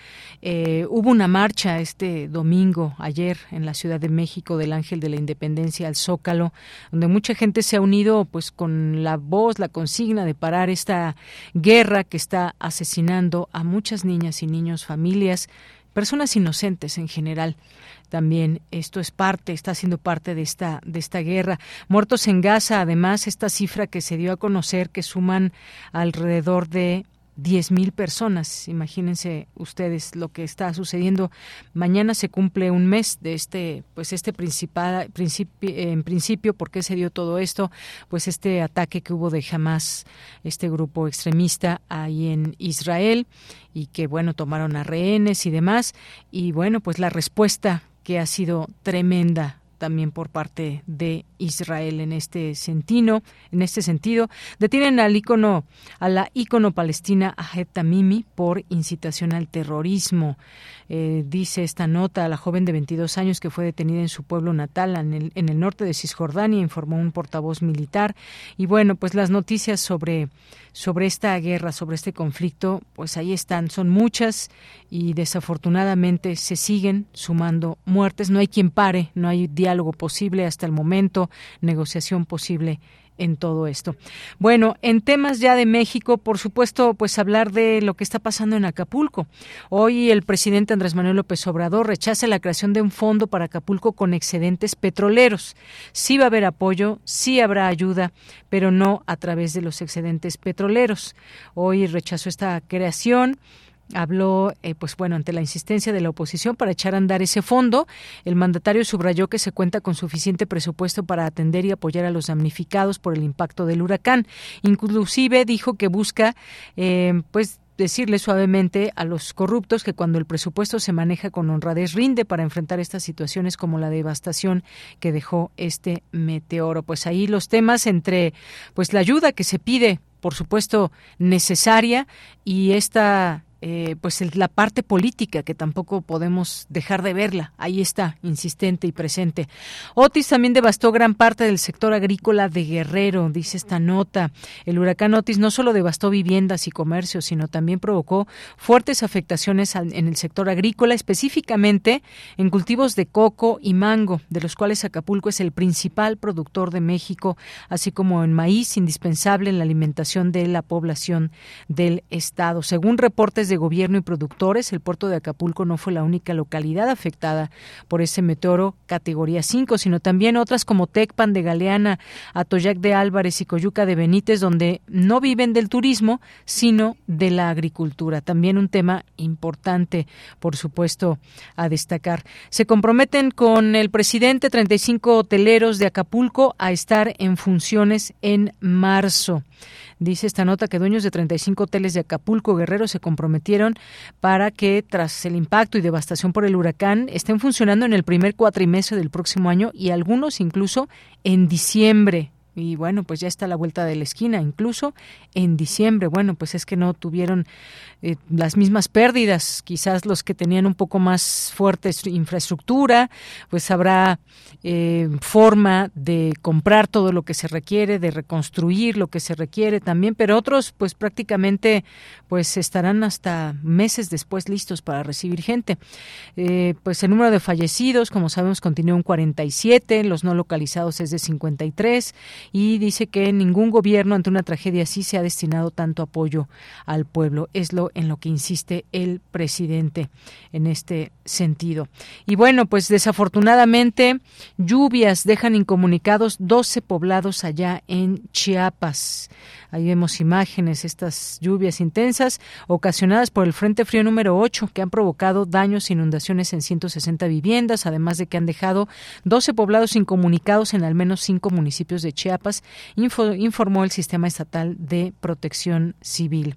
Eh, hubo una marcha este domingo, ayer, en la Ciudad de México del Ángel de la Independencia al Zócalo, donde mucha gente se ha unido pues con la voz, la consigna de parar esta guerra que está asesinando a muchas niñas y niños, familias, personas inocentes en general. También esto es parte, está siendo parte de esta de esta guerra. Muertos en Gaza, además, esta cifra que se dio a conocer que suman alrededor de diez mil personas. Imagínense ustedes lo que está sucediendo. Mañana se cumple un mes de este, pues este principal, en principio, ¿por qué se dio todo esto? Pues este ataque que hubo de Hamas, este grupo extremista ahí en Israel y que bueno tomaron a rehenes y demás. Y bueno, pues la respuesta que ha sido tremenda también por parte de Israel en este sentido, en este sentido, detienen al icono, a la ícono palestina Ahed Tamimi por incitación al terrorismo. Eh, dice esta nota a la joven de 22 años que fue detenida en su pueblo natal, en el, en el norte de Cisjordania, informó un portavoz militar. Y bueno, pues las noticias sobre, sobre esta guerra, sobre este conflicto, pues ahí están, son muchas y desafortunadamente se siguen sumando muertes. No hay quien pare, no hay diálogo posible hasta el momento, negociación posible en todo esto. Bueno, en temas ya de México, por supuesto, pues hablar de lo que está pasando en Acapulco. Hoy el presidente Andrés Manuel López Obrador rechaza la creación de un fondo para Acapulco con excedentes petroleros. Sí va a haber apoyo, sí habrá ayuda, pero no a través de los excedentes petroleros. Hoy rechazó esta creación habló, eh, pues bueno, ante la insistencia de la oposición para echar a andar ese fondo. El mandatario subrayó que se cuenta con suficiente presupuesto para atender y apoyar a los damnificados por el impacto del huracán. Inclusive dijo que busca, eh, pues decirle suavemente a los corruptos que cuando el presupuesto se maneja con honradez rinde para enfrentar estas situaciones como la devastación que dejó este meteoro. Pues ahí los temas entre pues la ayuda que se pide, por supuesto, necesaria y esta eh, pues la parte política que tampoco podemos dejar de verla. Ahí está, insistente y presente. Otis también devastó gran parte del sector agrícola de Guerrero, dice esta nota. El huracán Otis no solo devastó viviendas y comercios, sino también provocó fuertes afectaciones en el sector agrícola, específicamente en cultivos de coco y mango, de los cuales Acapulco es el principal productor de México, así como en maíz, indispensable en la alimentación de la población del estado. Según reportes de gobierno y productores, el puerto de Acapulco no fue la única localidad afectada por ese meteoro categoría 5, sino también otras como Tecpan de Galeana, Atoyac de Álvarez y Coyuca de Benítez, donde no viven del turismo, sino de la agricultura. También un tema importante, por supuesto, a destacar. Se comprometen con el presidente 35 hoteleros de Acapulco a estar en funciones en marzo. Dice esta nota que dueños de 35 hoteles de Acapulco Guerrero se comprometieron para que tras el impacto y devastación por el huracán estén funcionando en el primer cuatrimestre del próximo año y algunos incluso en diciembre y bueno, pues ya está la vuelta de la esquina, incluso en diciembre. Bueno, pues es que no tuvieron eh, las mismas pérdidas, quizás los que tenían un poco más fuerte infraestructura, pues habrá eh, forma de comprar todo lo que se requiere, de reconstruir lo que se requiere también, pero otros pues prácticamente pues estarán hasta meses después listos para recibir gente. Eh, pues el número de fallecidos, como sabemos, continúa en 47, los no localizados es de 53 y dice que ningún gobierno ante una tragedia así se ha destinado tanto apoyo al pueblo. Es lo en lo que insiste el presidente en este sentido. Y bueno, pues desafortunadamente lluvias dejan incomunicados 12 poblados allá en Chiapas. Ahí vemos imágenes, estas lluvias intensas ocasionadas por el Frente Frío número 8 que han provocado daños e inundaciones en 160 viviendas, además de que han dejado 12 poblados incomunicados en al menos cinco municipios de Chiapas, informó el Sistema Estatal de Protección Civil.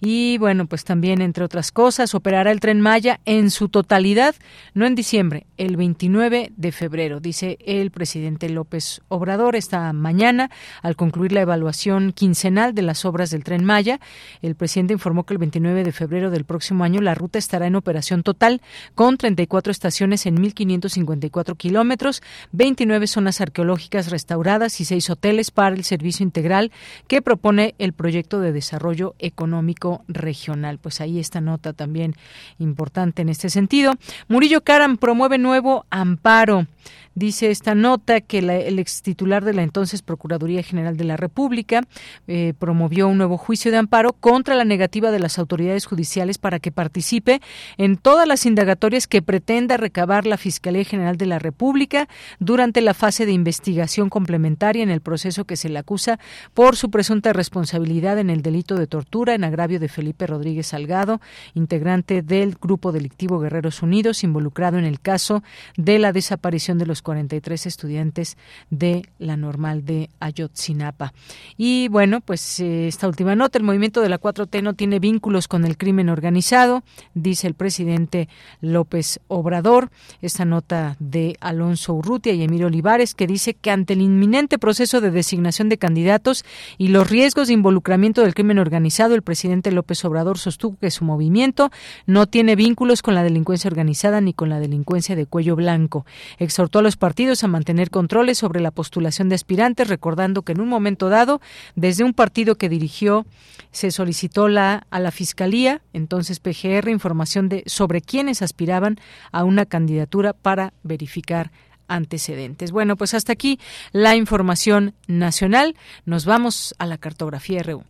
Y bueno, pues también, entre otras cosas, operará el tren Maya en su totalidad, no en diciembre, el 29 de febrero, dice el presidente López Obrador esta mañana al concluir la evaluación quincenal de las obras del tren Maya. El presidente informó que el 29 de febrero del próximo año la ruta estará en operación total con 34 estaciones en 1.554 kilómetros, 29 zonas arqueológicas restauradas y seis hoteles para el servicio integral que propone el proyecto de desarrollo económico regional. Pues ahí esta nota también importante en este sentido. Murillo Caram promueve nuevo amparo. Dice esta nota que el ex titular de la entonces Procuraduría General de la República eh, promovió un nuevo juicio de amparo contra la negativa de las autoridades judiciales para que participe en todas las indagatorias que pretenda recabar la Fiscalía General de la República durante la fase de investigación complementaria en el proceso que se le acusa por su presunta responsabilidad en el delito de tortura en agravio de Felipe Rodríguez Salgado, integrante del grupo delictivo Guerreros Unidos, involucrado en el caso de la desaparición de los 43 estudiantes de la normal de Ayotzinapa. Y bueno, pues eh, esta última nota, el movimiento de la 4T no tiene vínculos con el crimen organizado, dice el presidente López Obrador. Esta nota de Alonso Urrutia y Emilio Olivares que dice que ante el inminente proceso de designación de candidatos y los riesgos de involucramiento del crimen organizado, el presidente López Obrador sostuvo que su movimiento no tiene vínculos con la delincuencia organizada ni con la delincuencia de cuello blanco. Exhortó a los partidos a mantener controles sobre la postulación de aspirantes, recordando que en un momento dado, desde un partido que dirigió, se solicitó la, a la Fiscalía, entonces PGR, información de, sobre quiénes aspiraban a una candidatura para verificar antecedentes. Bueno, pues hasta aquí la información nacional. Nos vamos a la cartografía RU.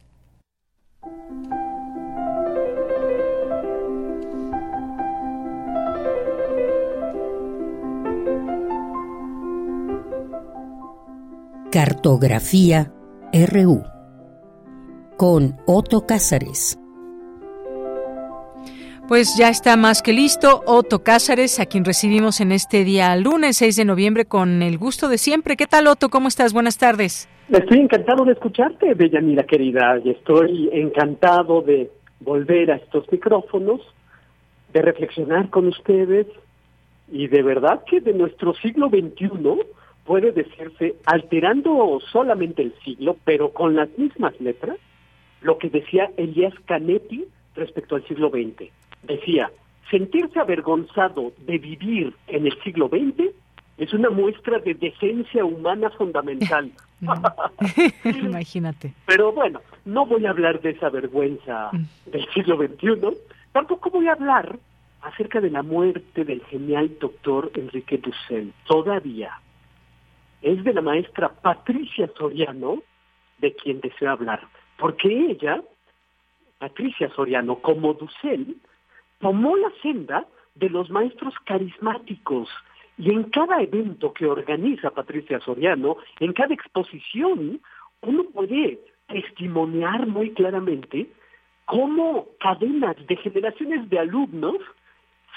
Cartografía RU con Otto Cázares. Pues ya está más que listo Otto Cázares, a quien recibimos en este día lunes 6 de noviembre con el gusto de siempre. ¿Qué tal Otto? ¿Cómo estás? Buenas tardes. Estoy encantado de escucharte, Bellanira querida, y estoy encantado de volver a estos micrófonos, de reflexionar con ustedes y de verdad que de nuestro siglo XXI puede decirse, alterando solamente el siglo, pero con las mismas letras, lo que decía Elías Canetti respecto al siglo XX. Decía, sentirse avergonzado de vivir en el siglo XX es una muestra de decencia humana fundamental. Imagínate. Pero bueno, no voy a hablar de esa vergüenza Mm. del siglo XXI, tampoco voy a hablar acerca de la muerte del genial doctor Enrique Dussel. Todavía es de la maestra Patricia Soriano de quien deseo hablar, porque ella, Patricia Soriano, como Dussel, tomó la senda de los maestros carismáticos y en cada evento que organiza Patricia Soriano, en cada exposición, uno puede testimoniar muy claramente cómo cadenas de generaciones de alumnos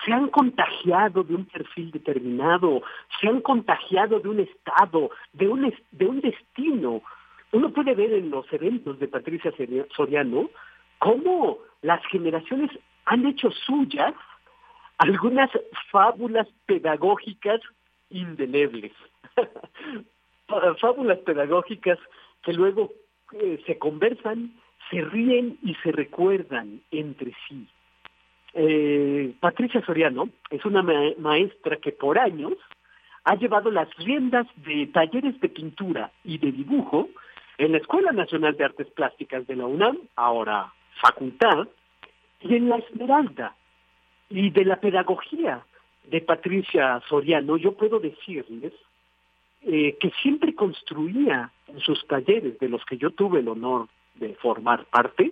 se han contagiado de un perfil determinado, se han contagiado de un estado, de un, de un destino. Uno puede ver en los eventos de Patricia Soria- Soriano cómo las generaciones han hecho suyas algunas fábulas pedagógicas indelebles. Fá- fábulas pedagógicas que luego eh, se conversan, se ríen y se recuerdan entre sí. Eh, Patricia Soriano es una ma- maestra que por años ha llevado las riendas de talleres de pintura y de dibujo en la Escuela Nacional de Artes Plásticas de la UNAM, ahora facultad, y en la Esmeralda. Y de la pedagogía de Patricia Soriano, yo puedo decirles eh, que siempre construía en sus talleres, de los que yo tuve el honor de formar parte,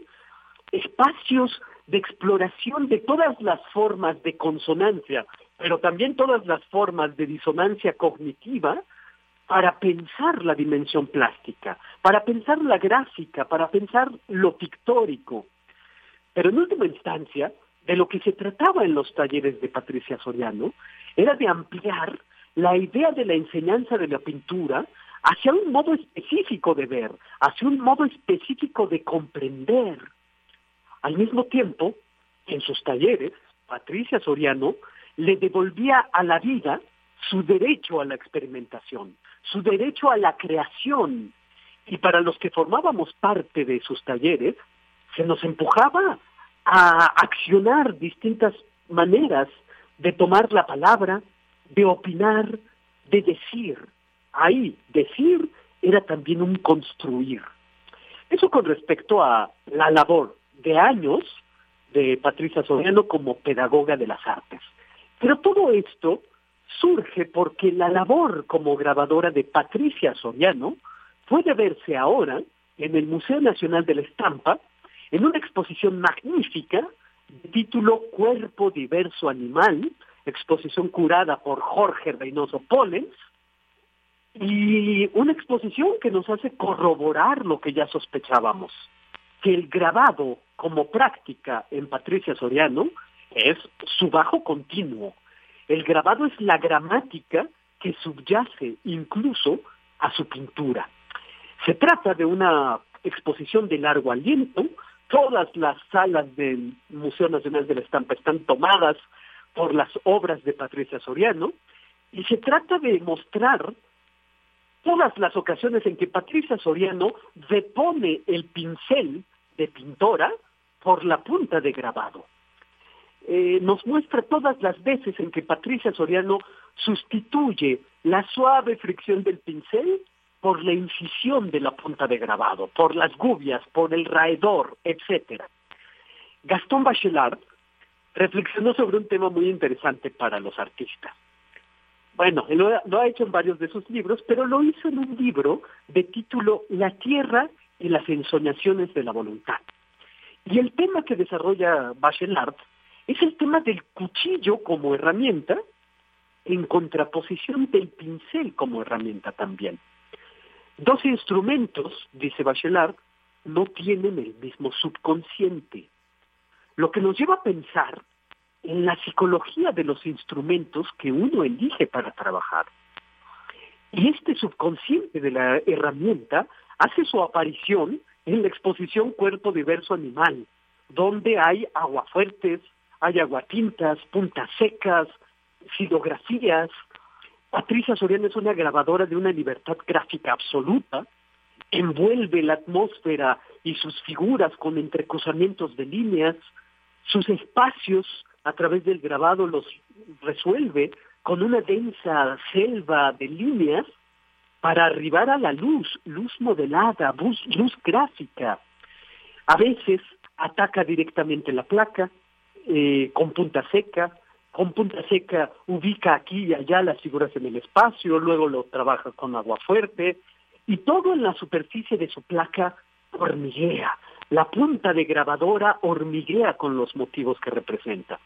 espacios de exploración de todas las formas de consonancia, pero también todas las formas de disonancia cognitiva para pensar la dimensión plástica, para pensar la gráfica, para pensar lo pictórico. Pero en última instancia, de lo que se trataba en los talleres de Patricia Soriano era de ampliar la idea de la enseñanza de la pintura hacia un modo específico de ver, hacia un modo específico de comprender. Al mismo tiempo, en sus talleres, Patricia Soriano le devolvía a la vida su derecho a la experimentación, su derecho a la creación. Y para los que formábamos parte de sus talleres, se nos empujaba a accionar distintas maneras de tomar la palabra, de opinar, de decir. Ahí, decir era también un construir. Eso con respecto a la labor de años de Patricia Soriano como pedagoga de las artes. Pero todo esto surge porque la labor como grabadora de Patricia Soriano puede verse ahora en el Museo Nacional de la Estampa en una exposición magnífica de título Cuerpo Diverso Animal, exposición curada por Jorge Reynoso Pollens, y una exposición que nos hace corroborar lo que ya sospechábamos, que el grabado como práctica en Patricia Soriano es su bajo continuo. El grabado es la gramática que subyace incluso a su pintura. Se trata de una exposición de largo aliento, todas las salas del Museo Nacional de la Estampa están tomadas por las obras de Patricia Soriano, y se trata de mostrar todas las ocasiones en que Patricia Soriano depone el pincel de pintora por la punta de grabado. Eh, nos muestra todas las veces en que Patricia Soriano sustituye la suave fricción del pincel por la incisión de la punta de grabado, por las gubias, por el raedor, etc. Gastón Bachelard reflexionó sobre un tema muy interesante para los artistas. Bueno, lo ha, lo ha hecho en varios de sus libros, pero lo hizo en un libro de título La Tierra y las ensoñaciones de la voluntad. Y el tema que desarrolla Bachelard es el tema del cuchillo como herramienta en contraposición del pincel como herramienta también. Dos instrumentos, dice Bachelard, no tienen el mismo subconsciente, lo que nos lleva a pensar en la psicología de los instrumentos que uno elige para trabajar. Y este subconsciente de la herramienta hace su aparición en la exposición Cuerpo Diverso Animal, donde hay aguafuertes, hay aguatintas, puntas secas, silografías. Patricia Soriano es una grabadora de una libertad gráfica absoluta, envuelve la atmósfera y sus figuras con entrecruzamientos de líneas, sus espacios a través del grabado los resuelve con una densa selva de líneas para arribar a la luz, luz modelada, luz, gráfica. A veces ataca directamente la placa eh, con punta seca, con punta seca ubica aquí y allá las figuras en el espacio, luego lo trabaja con agua fuerte y todo en la superficie de su placa hormiguea. La punta de grabadora hormiguea con los motivos que representa.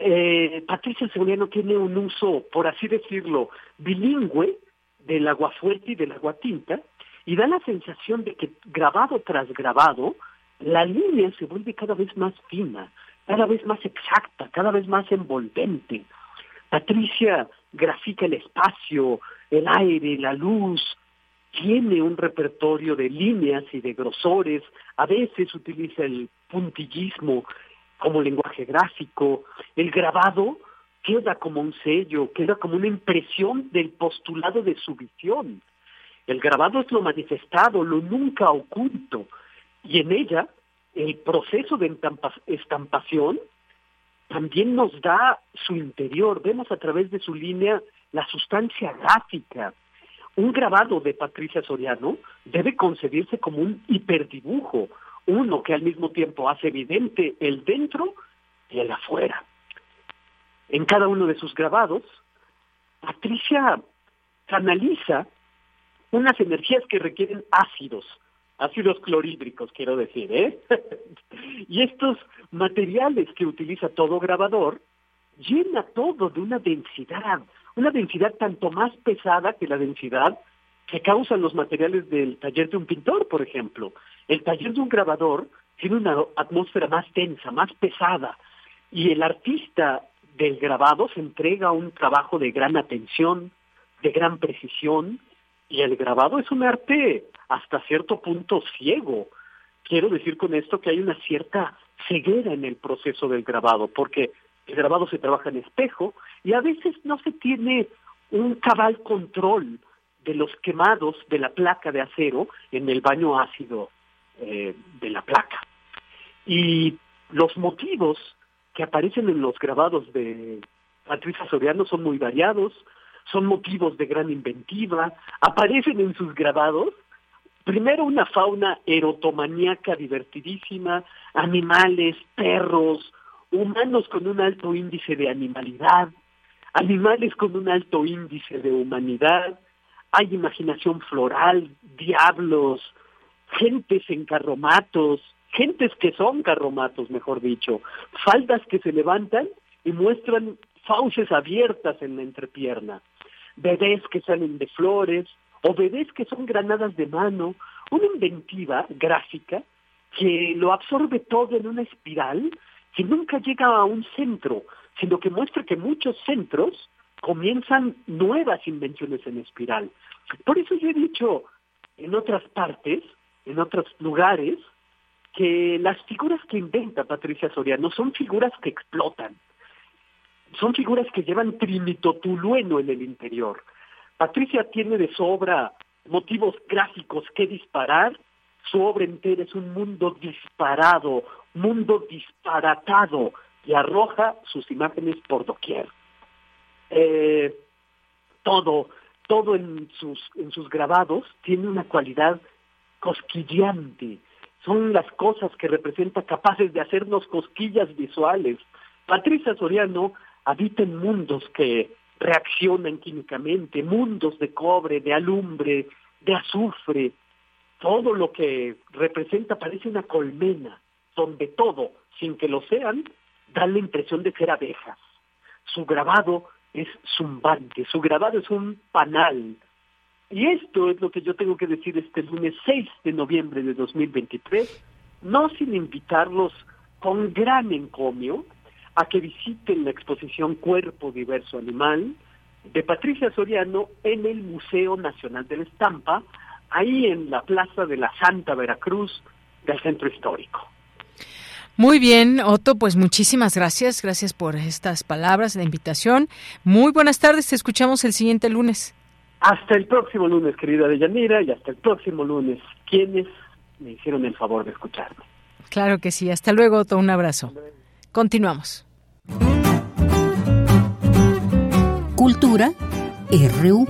Eh, Patricia Seguriano tiene un uso, por así decirlo, bilingüe del agua fuerte y del agua tinta, y da la sensación de que grabado tras grabado, la línea se vuelve cada vez más fina, cada vez más exacta, cada vez más envolvente. Patricia grafica el espacio, el aire, la luz, tiene un repertorio de líneas y de grosores, a veces utiliza el puntillismo como lenguaje gráfico, el grabado queda como un sello, queda como una impresión del postulado de su visión. El grabado es lo manifestado, lo nunca oculto, y en ella el proceso de estampación también nos da su interior, vemos a través de su línea la sustancia gráfica. Un grabado de Patricia Soriano debe concebirse como un hiperdibujo, uno que al mismo tiempo hace evidente el dentro y el afuera. En cada uno de sus grabados, Patricia canaliza unas energías que requieren ácidos, ácidos clorhídricos, quiero decir, ¿eh? y estos materiales que utiliza todo grabador llena todo de una densidad, una densidad tanto más pesada que la densidad que causan los materiales del taller de un pintor, por ejemplo. El taller de un grabador tiene una atmósfera más densa, más pesada, y el artista del grabado se entrega un trabajo de gran atención, de gran precisión, y el grabado es un arte hasta cierto punto ciego. Quiero decir con esto que hay una cierta ceguera en el proceso del grabado, porque el grabado se trabaja en espejo y a veces no se tiene un cabal control de los quemados de la placa de acero en el baño ácido eh, de la placa. Y los motivos que aparecen en los grabados de Patricia Soriano son muy variados, son motivos de gran inventiva, aparecen en sus grabados. Primero una fauna erotomaníaca divertidísima, animales, perros, humanos con un alto índice de animalidad, animales con un alto índice de humanidad, hay imaginación floral, diablos, gentes en carromatos, gentes que son carromatos, mejor dicho, faldas que se levantan y muestran fauces abiertas en la entrepierna, bebés que salen de flores o bebés que son granadas de mano, una inventiva gráfica que lo absorbe todo en una espiral que nunca llega a un centro, sino que muestra que muchos centros comienzan nuevas invenciones en espiral. Por eso yo he dicho en otras partes, en otros lugares, que las figuras que inventa Patricia Soriano son figuras que explotan, son figuras que llevan trimitotulueno en el interior. Patricia tiene de sobra motivos gráficos que disparar, su obra entera es un mundo disparado, mundo disparatado, y arroja sus imágenes por doquier eh, todo, todo en sus, en sus grabados tiene una cualidad cosquillante. Son las cosas que representa capaces de hacernos cosquillas visuales. Patricia Soriano habita en mundos que reaccionan químicamente, mundos de cobre, de alumbre, de azufre. Todo lo que representa parece una colmena, donde todo, sin que lo sean, da la impresión de ser abejas. Su grabado es zumbante, su grabado es un panal. Y esto es lo que yo tengo que decir este lunes 6 de noviembre de 2023, no sin invitarlos con gran encomio a que visiten la exposición Cuerpo Diverso Animal de Patricia Soriano en el Museo Nacional de la Estampa, ahí en la Plaza de la Santa Veracruz del Centro Histórico. Muy bien, Otto, pues muchísimas gracias. Gracias por estas palabras de invitación. Muy buenas tardes, te escuchamos el siguiente lunes. Hasta el próximo lunes, querida Deyanira, y hasta el próximo lunes, quienes me hicieron el favor de escucharme. Claro que sí. Hasta luego, Otto. Un abrazo. Continuamos. Cultura RU.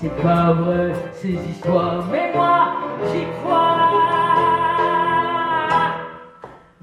C'est pas vrai ces histoires, mais moi j'y crois.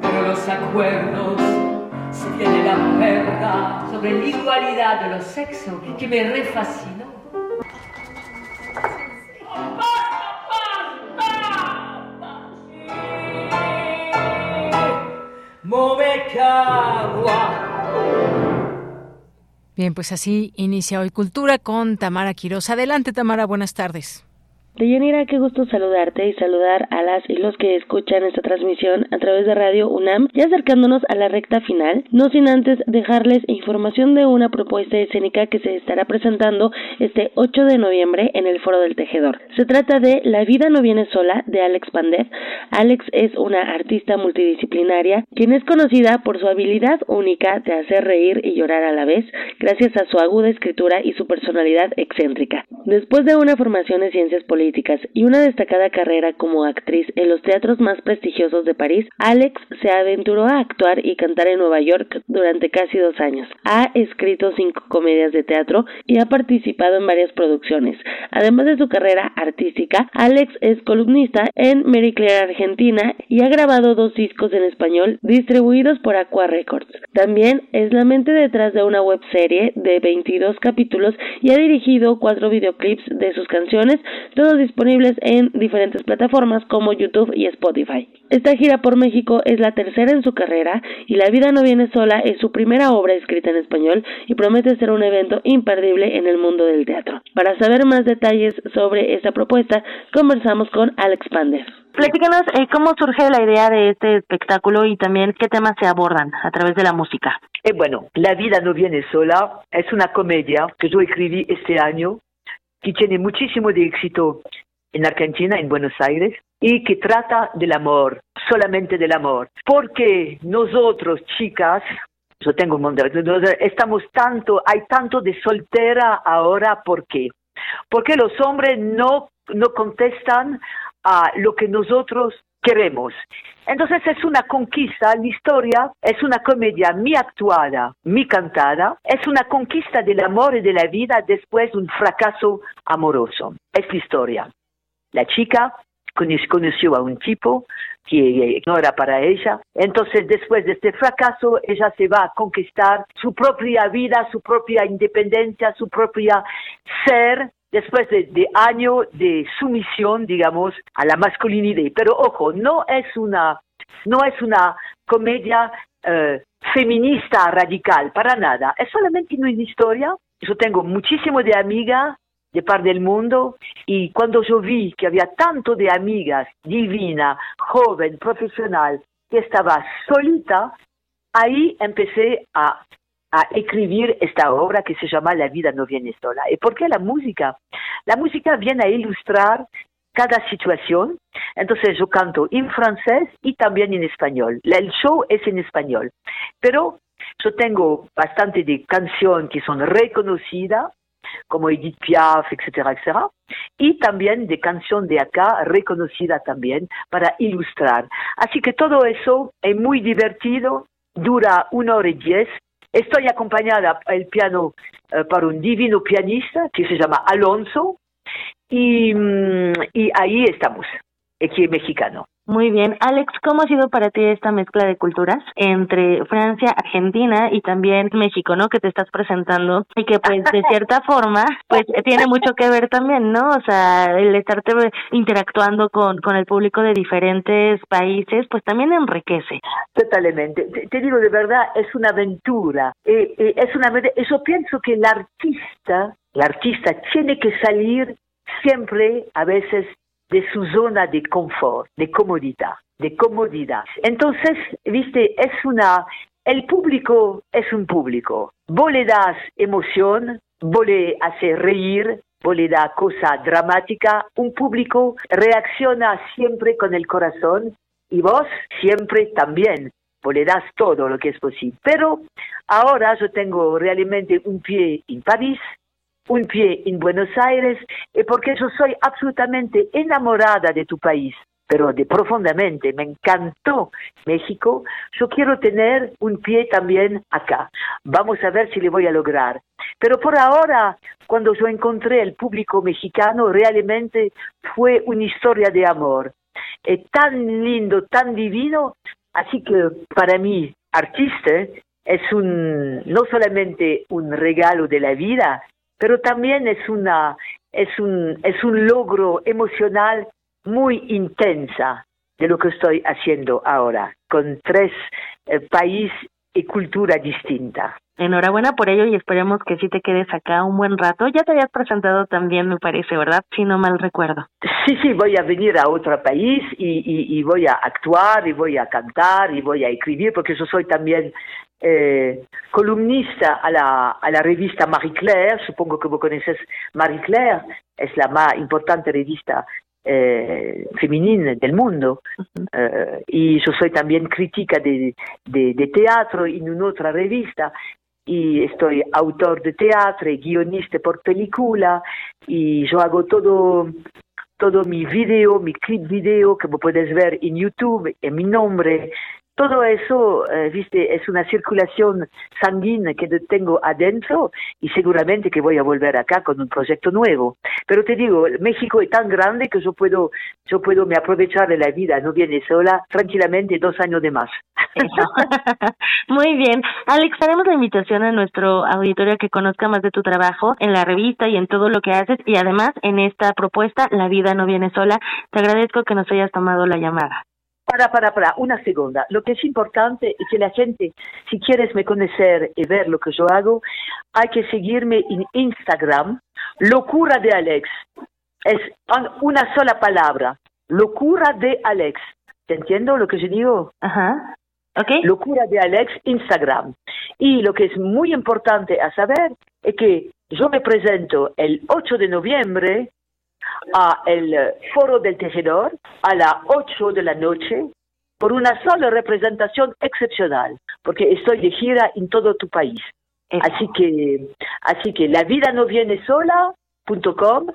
pero los acuerdos viene la perda sobre la igualdad de los sexos que me refascinó. Bien, pues así inicia hoy Cultura con Tamara Quiroz. Adelante, Tamara, buenas tardes. Deyanira, qué gusto saludarte y saludar a las y los que escuchan esta transmisión a través de Radio UNAM, ya acercándonos a la recta final, no sin antes dejarles información de una propuesta escénica que se estará presentando este 8 de noviembre en el Foro del Tejedor. Se trata de La vida no viene sola de Alex Pandev. Alex es una artista multidisciplinaria quien es conocida por su habilidad única de hacer reír y llorar a la vez, gracias a su aguda escritura y su personalidad excéntrica. Después de una formación en ciencias políticas y una destacada carrera como actriz en los teatros más prestigiosos de París, Alex se aventuró a actuar y cantar en Nueva York durante casi dos años. Ha escrito cinco comedias de teatro y ha participado en varias producciones. Además de su carrera artística, Alex es columnista en Mary Claire Argentina y ha grabado dos discos en español distribuidos por Aqua Records. También es la mente detrás de una webserie de 22 capítulos y ha dirigido cuatro videoclips de sus canciones, todos disponibles en diferentes plataformas como YouTube y Spotify. Esta gira por México es la tercera en su carrera y La vida no viene sola es su primera obra escrita en español y promete ser un evento imperdible en el mundo del teatro. Para saber más detalles sobre esta propuesta, conversamos con Alex Pander. Platícanos eh, cómo surge la idea de este espectáculo y también qué temas se abordan a través de la música. Eh, bueno, La vida no viene sola es una comedia que yo escribí este año que tiene muchísimo de éxito en Argentina, en Buenos Aires, y que trata del amor, solamente del amor. Porque nosotros, chicas, yo tengo un montón, estamos tanto, hay tanto de soltera ahora, ¿por qué? Porque los hombres no, no contestan a lo que nosotros queremos. Entonces es una conquista, la historia es una comedia mi actuada, mi cantada, es una conquista del amor y de la vida después de un fracaso amoroso. Es la historia. La chica conoció a un tipo que no era para ella. Entonces, después de este fracaso, ella se va a conquistar su propia vida, su propia independencia, su propia ser, después de, años de sumisión, digamos, a la masculinidad. Pero ojo, no es una, no es una comedia eh, feminista radical, para nada. Es solamente una historia. Yo tengo muchísimo de amigas de par del mundo y cuando yo vi que había tanto de amigas, divina, joven, profesional, que estaba solita, ahí empecé a a escribir esta obra que se llama La vida no viene sola. ¿Y por qué la música? La música viene a ilustrar cada situación. Entonces yo canto en francés y también en español. El show es en español. Pero yo tengo bastante de canciones que son reconocidas, como Edith Piaf, etcétera, etcétera. Y también de canción de acá, reconocida también, para ilustrar. Así que todo eso es muy divertido, dura una hora y diez, Estoy acompañada al piano eh, por un divino pianista que se llama Alonso y, mm, y ahí estamos. Mexicano. Muy bien. Alex, ¿cómo ha sido para ti esta mezcla de culturas entre Francia, Argentina y también México, ¿no? Que te estás presentando y que pues de cierta forma pues tiene mucho que ver también, ¿no? O sea, el estarte interactuando con, con el público de diferentes países pues también enriquece. Totalmente. Te, digo de verdad, es una aventura. Eh, eh, es una Yo pienso que el artista, el artista tiene que salir siempre a veces de su zona de confort, de comodidad, de comodidad. Entonces, viste, es una, el público es un público. Vos le das emoción, vos le haces reír, vos le das cosa dramática, un público reacciona siempre con el corazón y vos siempre también. Vos le das todo lo que es posible. Pero ahora yo tengo realmente un pie en París, un pie en Buenos Aires, y porque yo soy absolutamente enamorada de tu país, pero de profundamente, me encantó México, yo quiero tener un pie también acá. Vamos a ver si le voy a lograr. Pero por ahora, cuando yo encontré el público mexicano, realmente fue una historia de amor. Es tan lindo, tan divino, así que para mí, artista, es un, no solamente un regalo de la vida, pero también es una es un es un logro emocional muy intensa de lo que estoy haciendo ahora con tres eh, países y cultura distinta. Enhorabuena por ello y esperemos que sí te quedes acá un buen rato. Ya te habías presentado también, me parece, ¿verdad? Si no mal recuerdo. Sí, sí, voy a venir a otro país y, y voy a actuar y voy a cantar y voy a escribir porque yo soy también eh, columnista a la, a la revista Marie Claire, supongo que vos conoces Marie Claire, es la más importante revista eh, femenina del mundo. Eh, y yo soy también crítica de, de, de, teatro en una otra revista. Y estoy autor de teatro, guionista por película, y yo hago todo, todo mi video, mi clip video que vos puedes ver en YouTube, en mi nombre, todo eso, eh, viste, es una circulación sanguínea que tengo adentro y seguramente que voy a volver acá con un proyecto nuevo. Pero te digo, México es tan grande que yo puedo, yo puedo me aprovechar de la vida, no viene sola, tranquilamente dos años de más. Muy bien. Alex, haremos la invitación a nuestro auditorio a que conozca más de tu trabajo en la revista y en todo lo que haces y además en esta propuesta, La vida no viene sola. Te agradezco que nos hayas tomado la llamada. Para, para, para, una segunda. Lo que es importante es que la gente, si quieres me conocer y ver lo que yo hago, hay que seguirme en Instagram, Locura de Alex. Es una sola palabra, Locura de Alex. ¿Te entiendo lo que yo digo? Ajá. Okay. Locura de Alex, Instagram. Y lo que es muy importante a saber es que yo me presento el 8 de noviembre a el Foro del Tejedor a las 8 de la noche por una sola representación excepcional, porque estoy de gira en todo tu país. Así que, así que la vida no viene sola.com,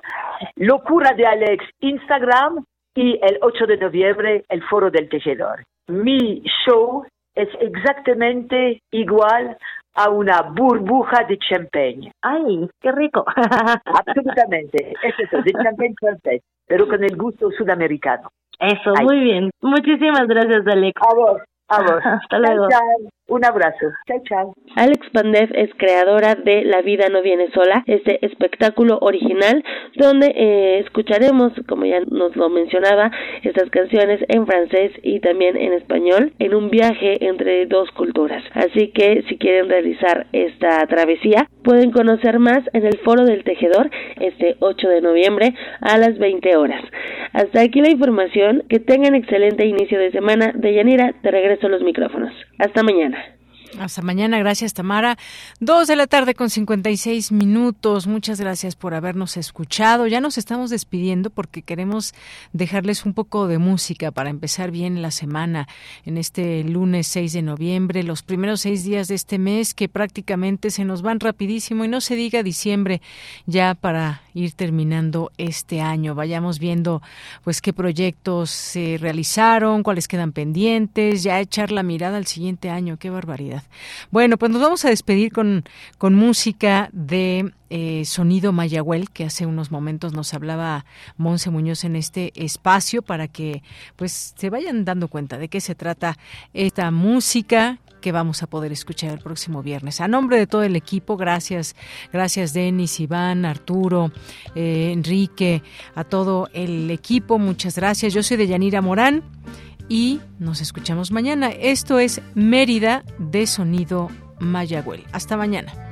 locura de Alex Instagram y el 8 de noviembre el Foro del Tejedor. Mi show es exactamente igual a una burbuja de champagne. ¡Ay, qué rico! Absolutamente, es eso, de champagne francés, pero con el gusto sudamericano. Eso, muy bien. Muchísimas gracias, Alex. A vos, a vos. Hasta luego. Un abrazo. Chao, chao. Alex Pandev es creadora de La vida no viene sola, este espectáculo original donde eh, escucharemos, como ya nos lo mencionaba, estas canciones en francés y también en español en un viaje entre dos culturas. Así que si quieren realizar esta travesía, pueden conocer más en el Foro del Tejedor este 8 de noviembre a las 20 horas. Hasta aquí la información. Que tengan excelente inicio de semana. De Yanira, te regreso los micrófonos. Hasta mañana. Hasta mañana, gracias Tamara. Dos de la tarde con 56 minutos. Muchas gracias por habernos escuchado. Ya nos estamos despidiendo porque queremos dejarles un poco de música para empezar bien la semana en este lunes 6 de noviembre, los primeros seis días de este mes que prácticamente se nos van rapidísimo y no se diga diciembre ya para ir terminando este año. Vayamos viendo pues qué proyectos se realizaron, cuáles quedan pendientes, ya echar la mirada al siguiente año. Qué barbaridad. Bueno, pues nos vamos a despedir con, con música de eh, Sonido Mayagüel, que hace unos momentos nos hablaba Monse Muñoz en este espacio para que pues se vayan dando cuenta de qué se trata esta música que vamos a poder escuchar el próximo viernes. A nombre de todo el equipo, gracias, gracias Denis, Iván, Arturo, eh, Enrique, a todo el equipo, muchas gracias. Yo soy de Yanira Morán y nos escuchamos mañana. Esto es Mérida de Sonido Mayagüel. Hasta mañana.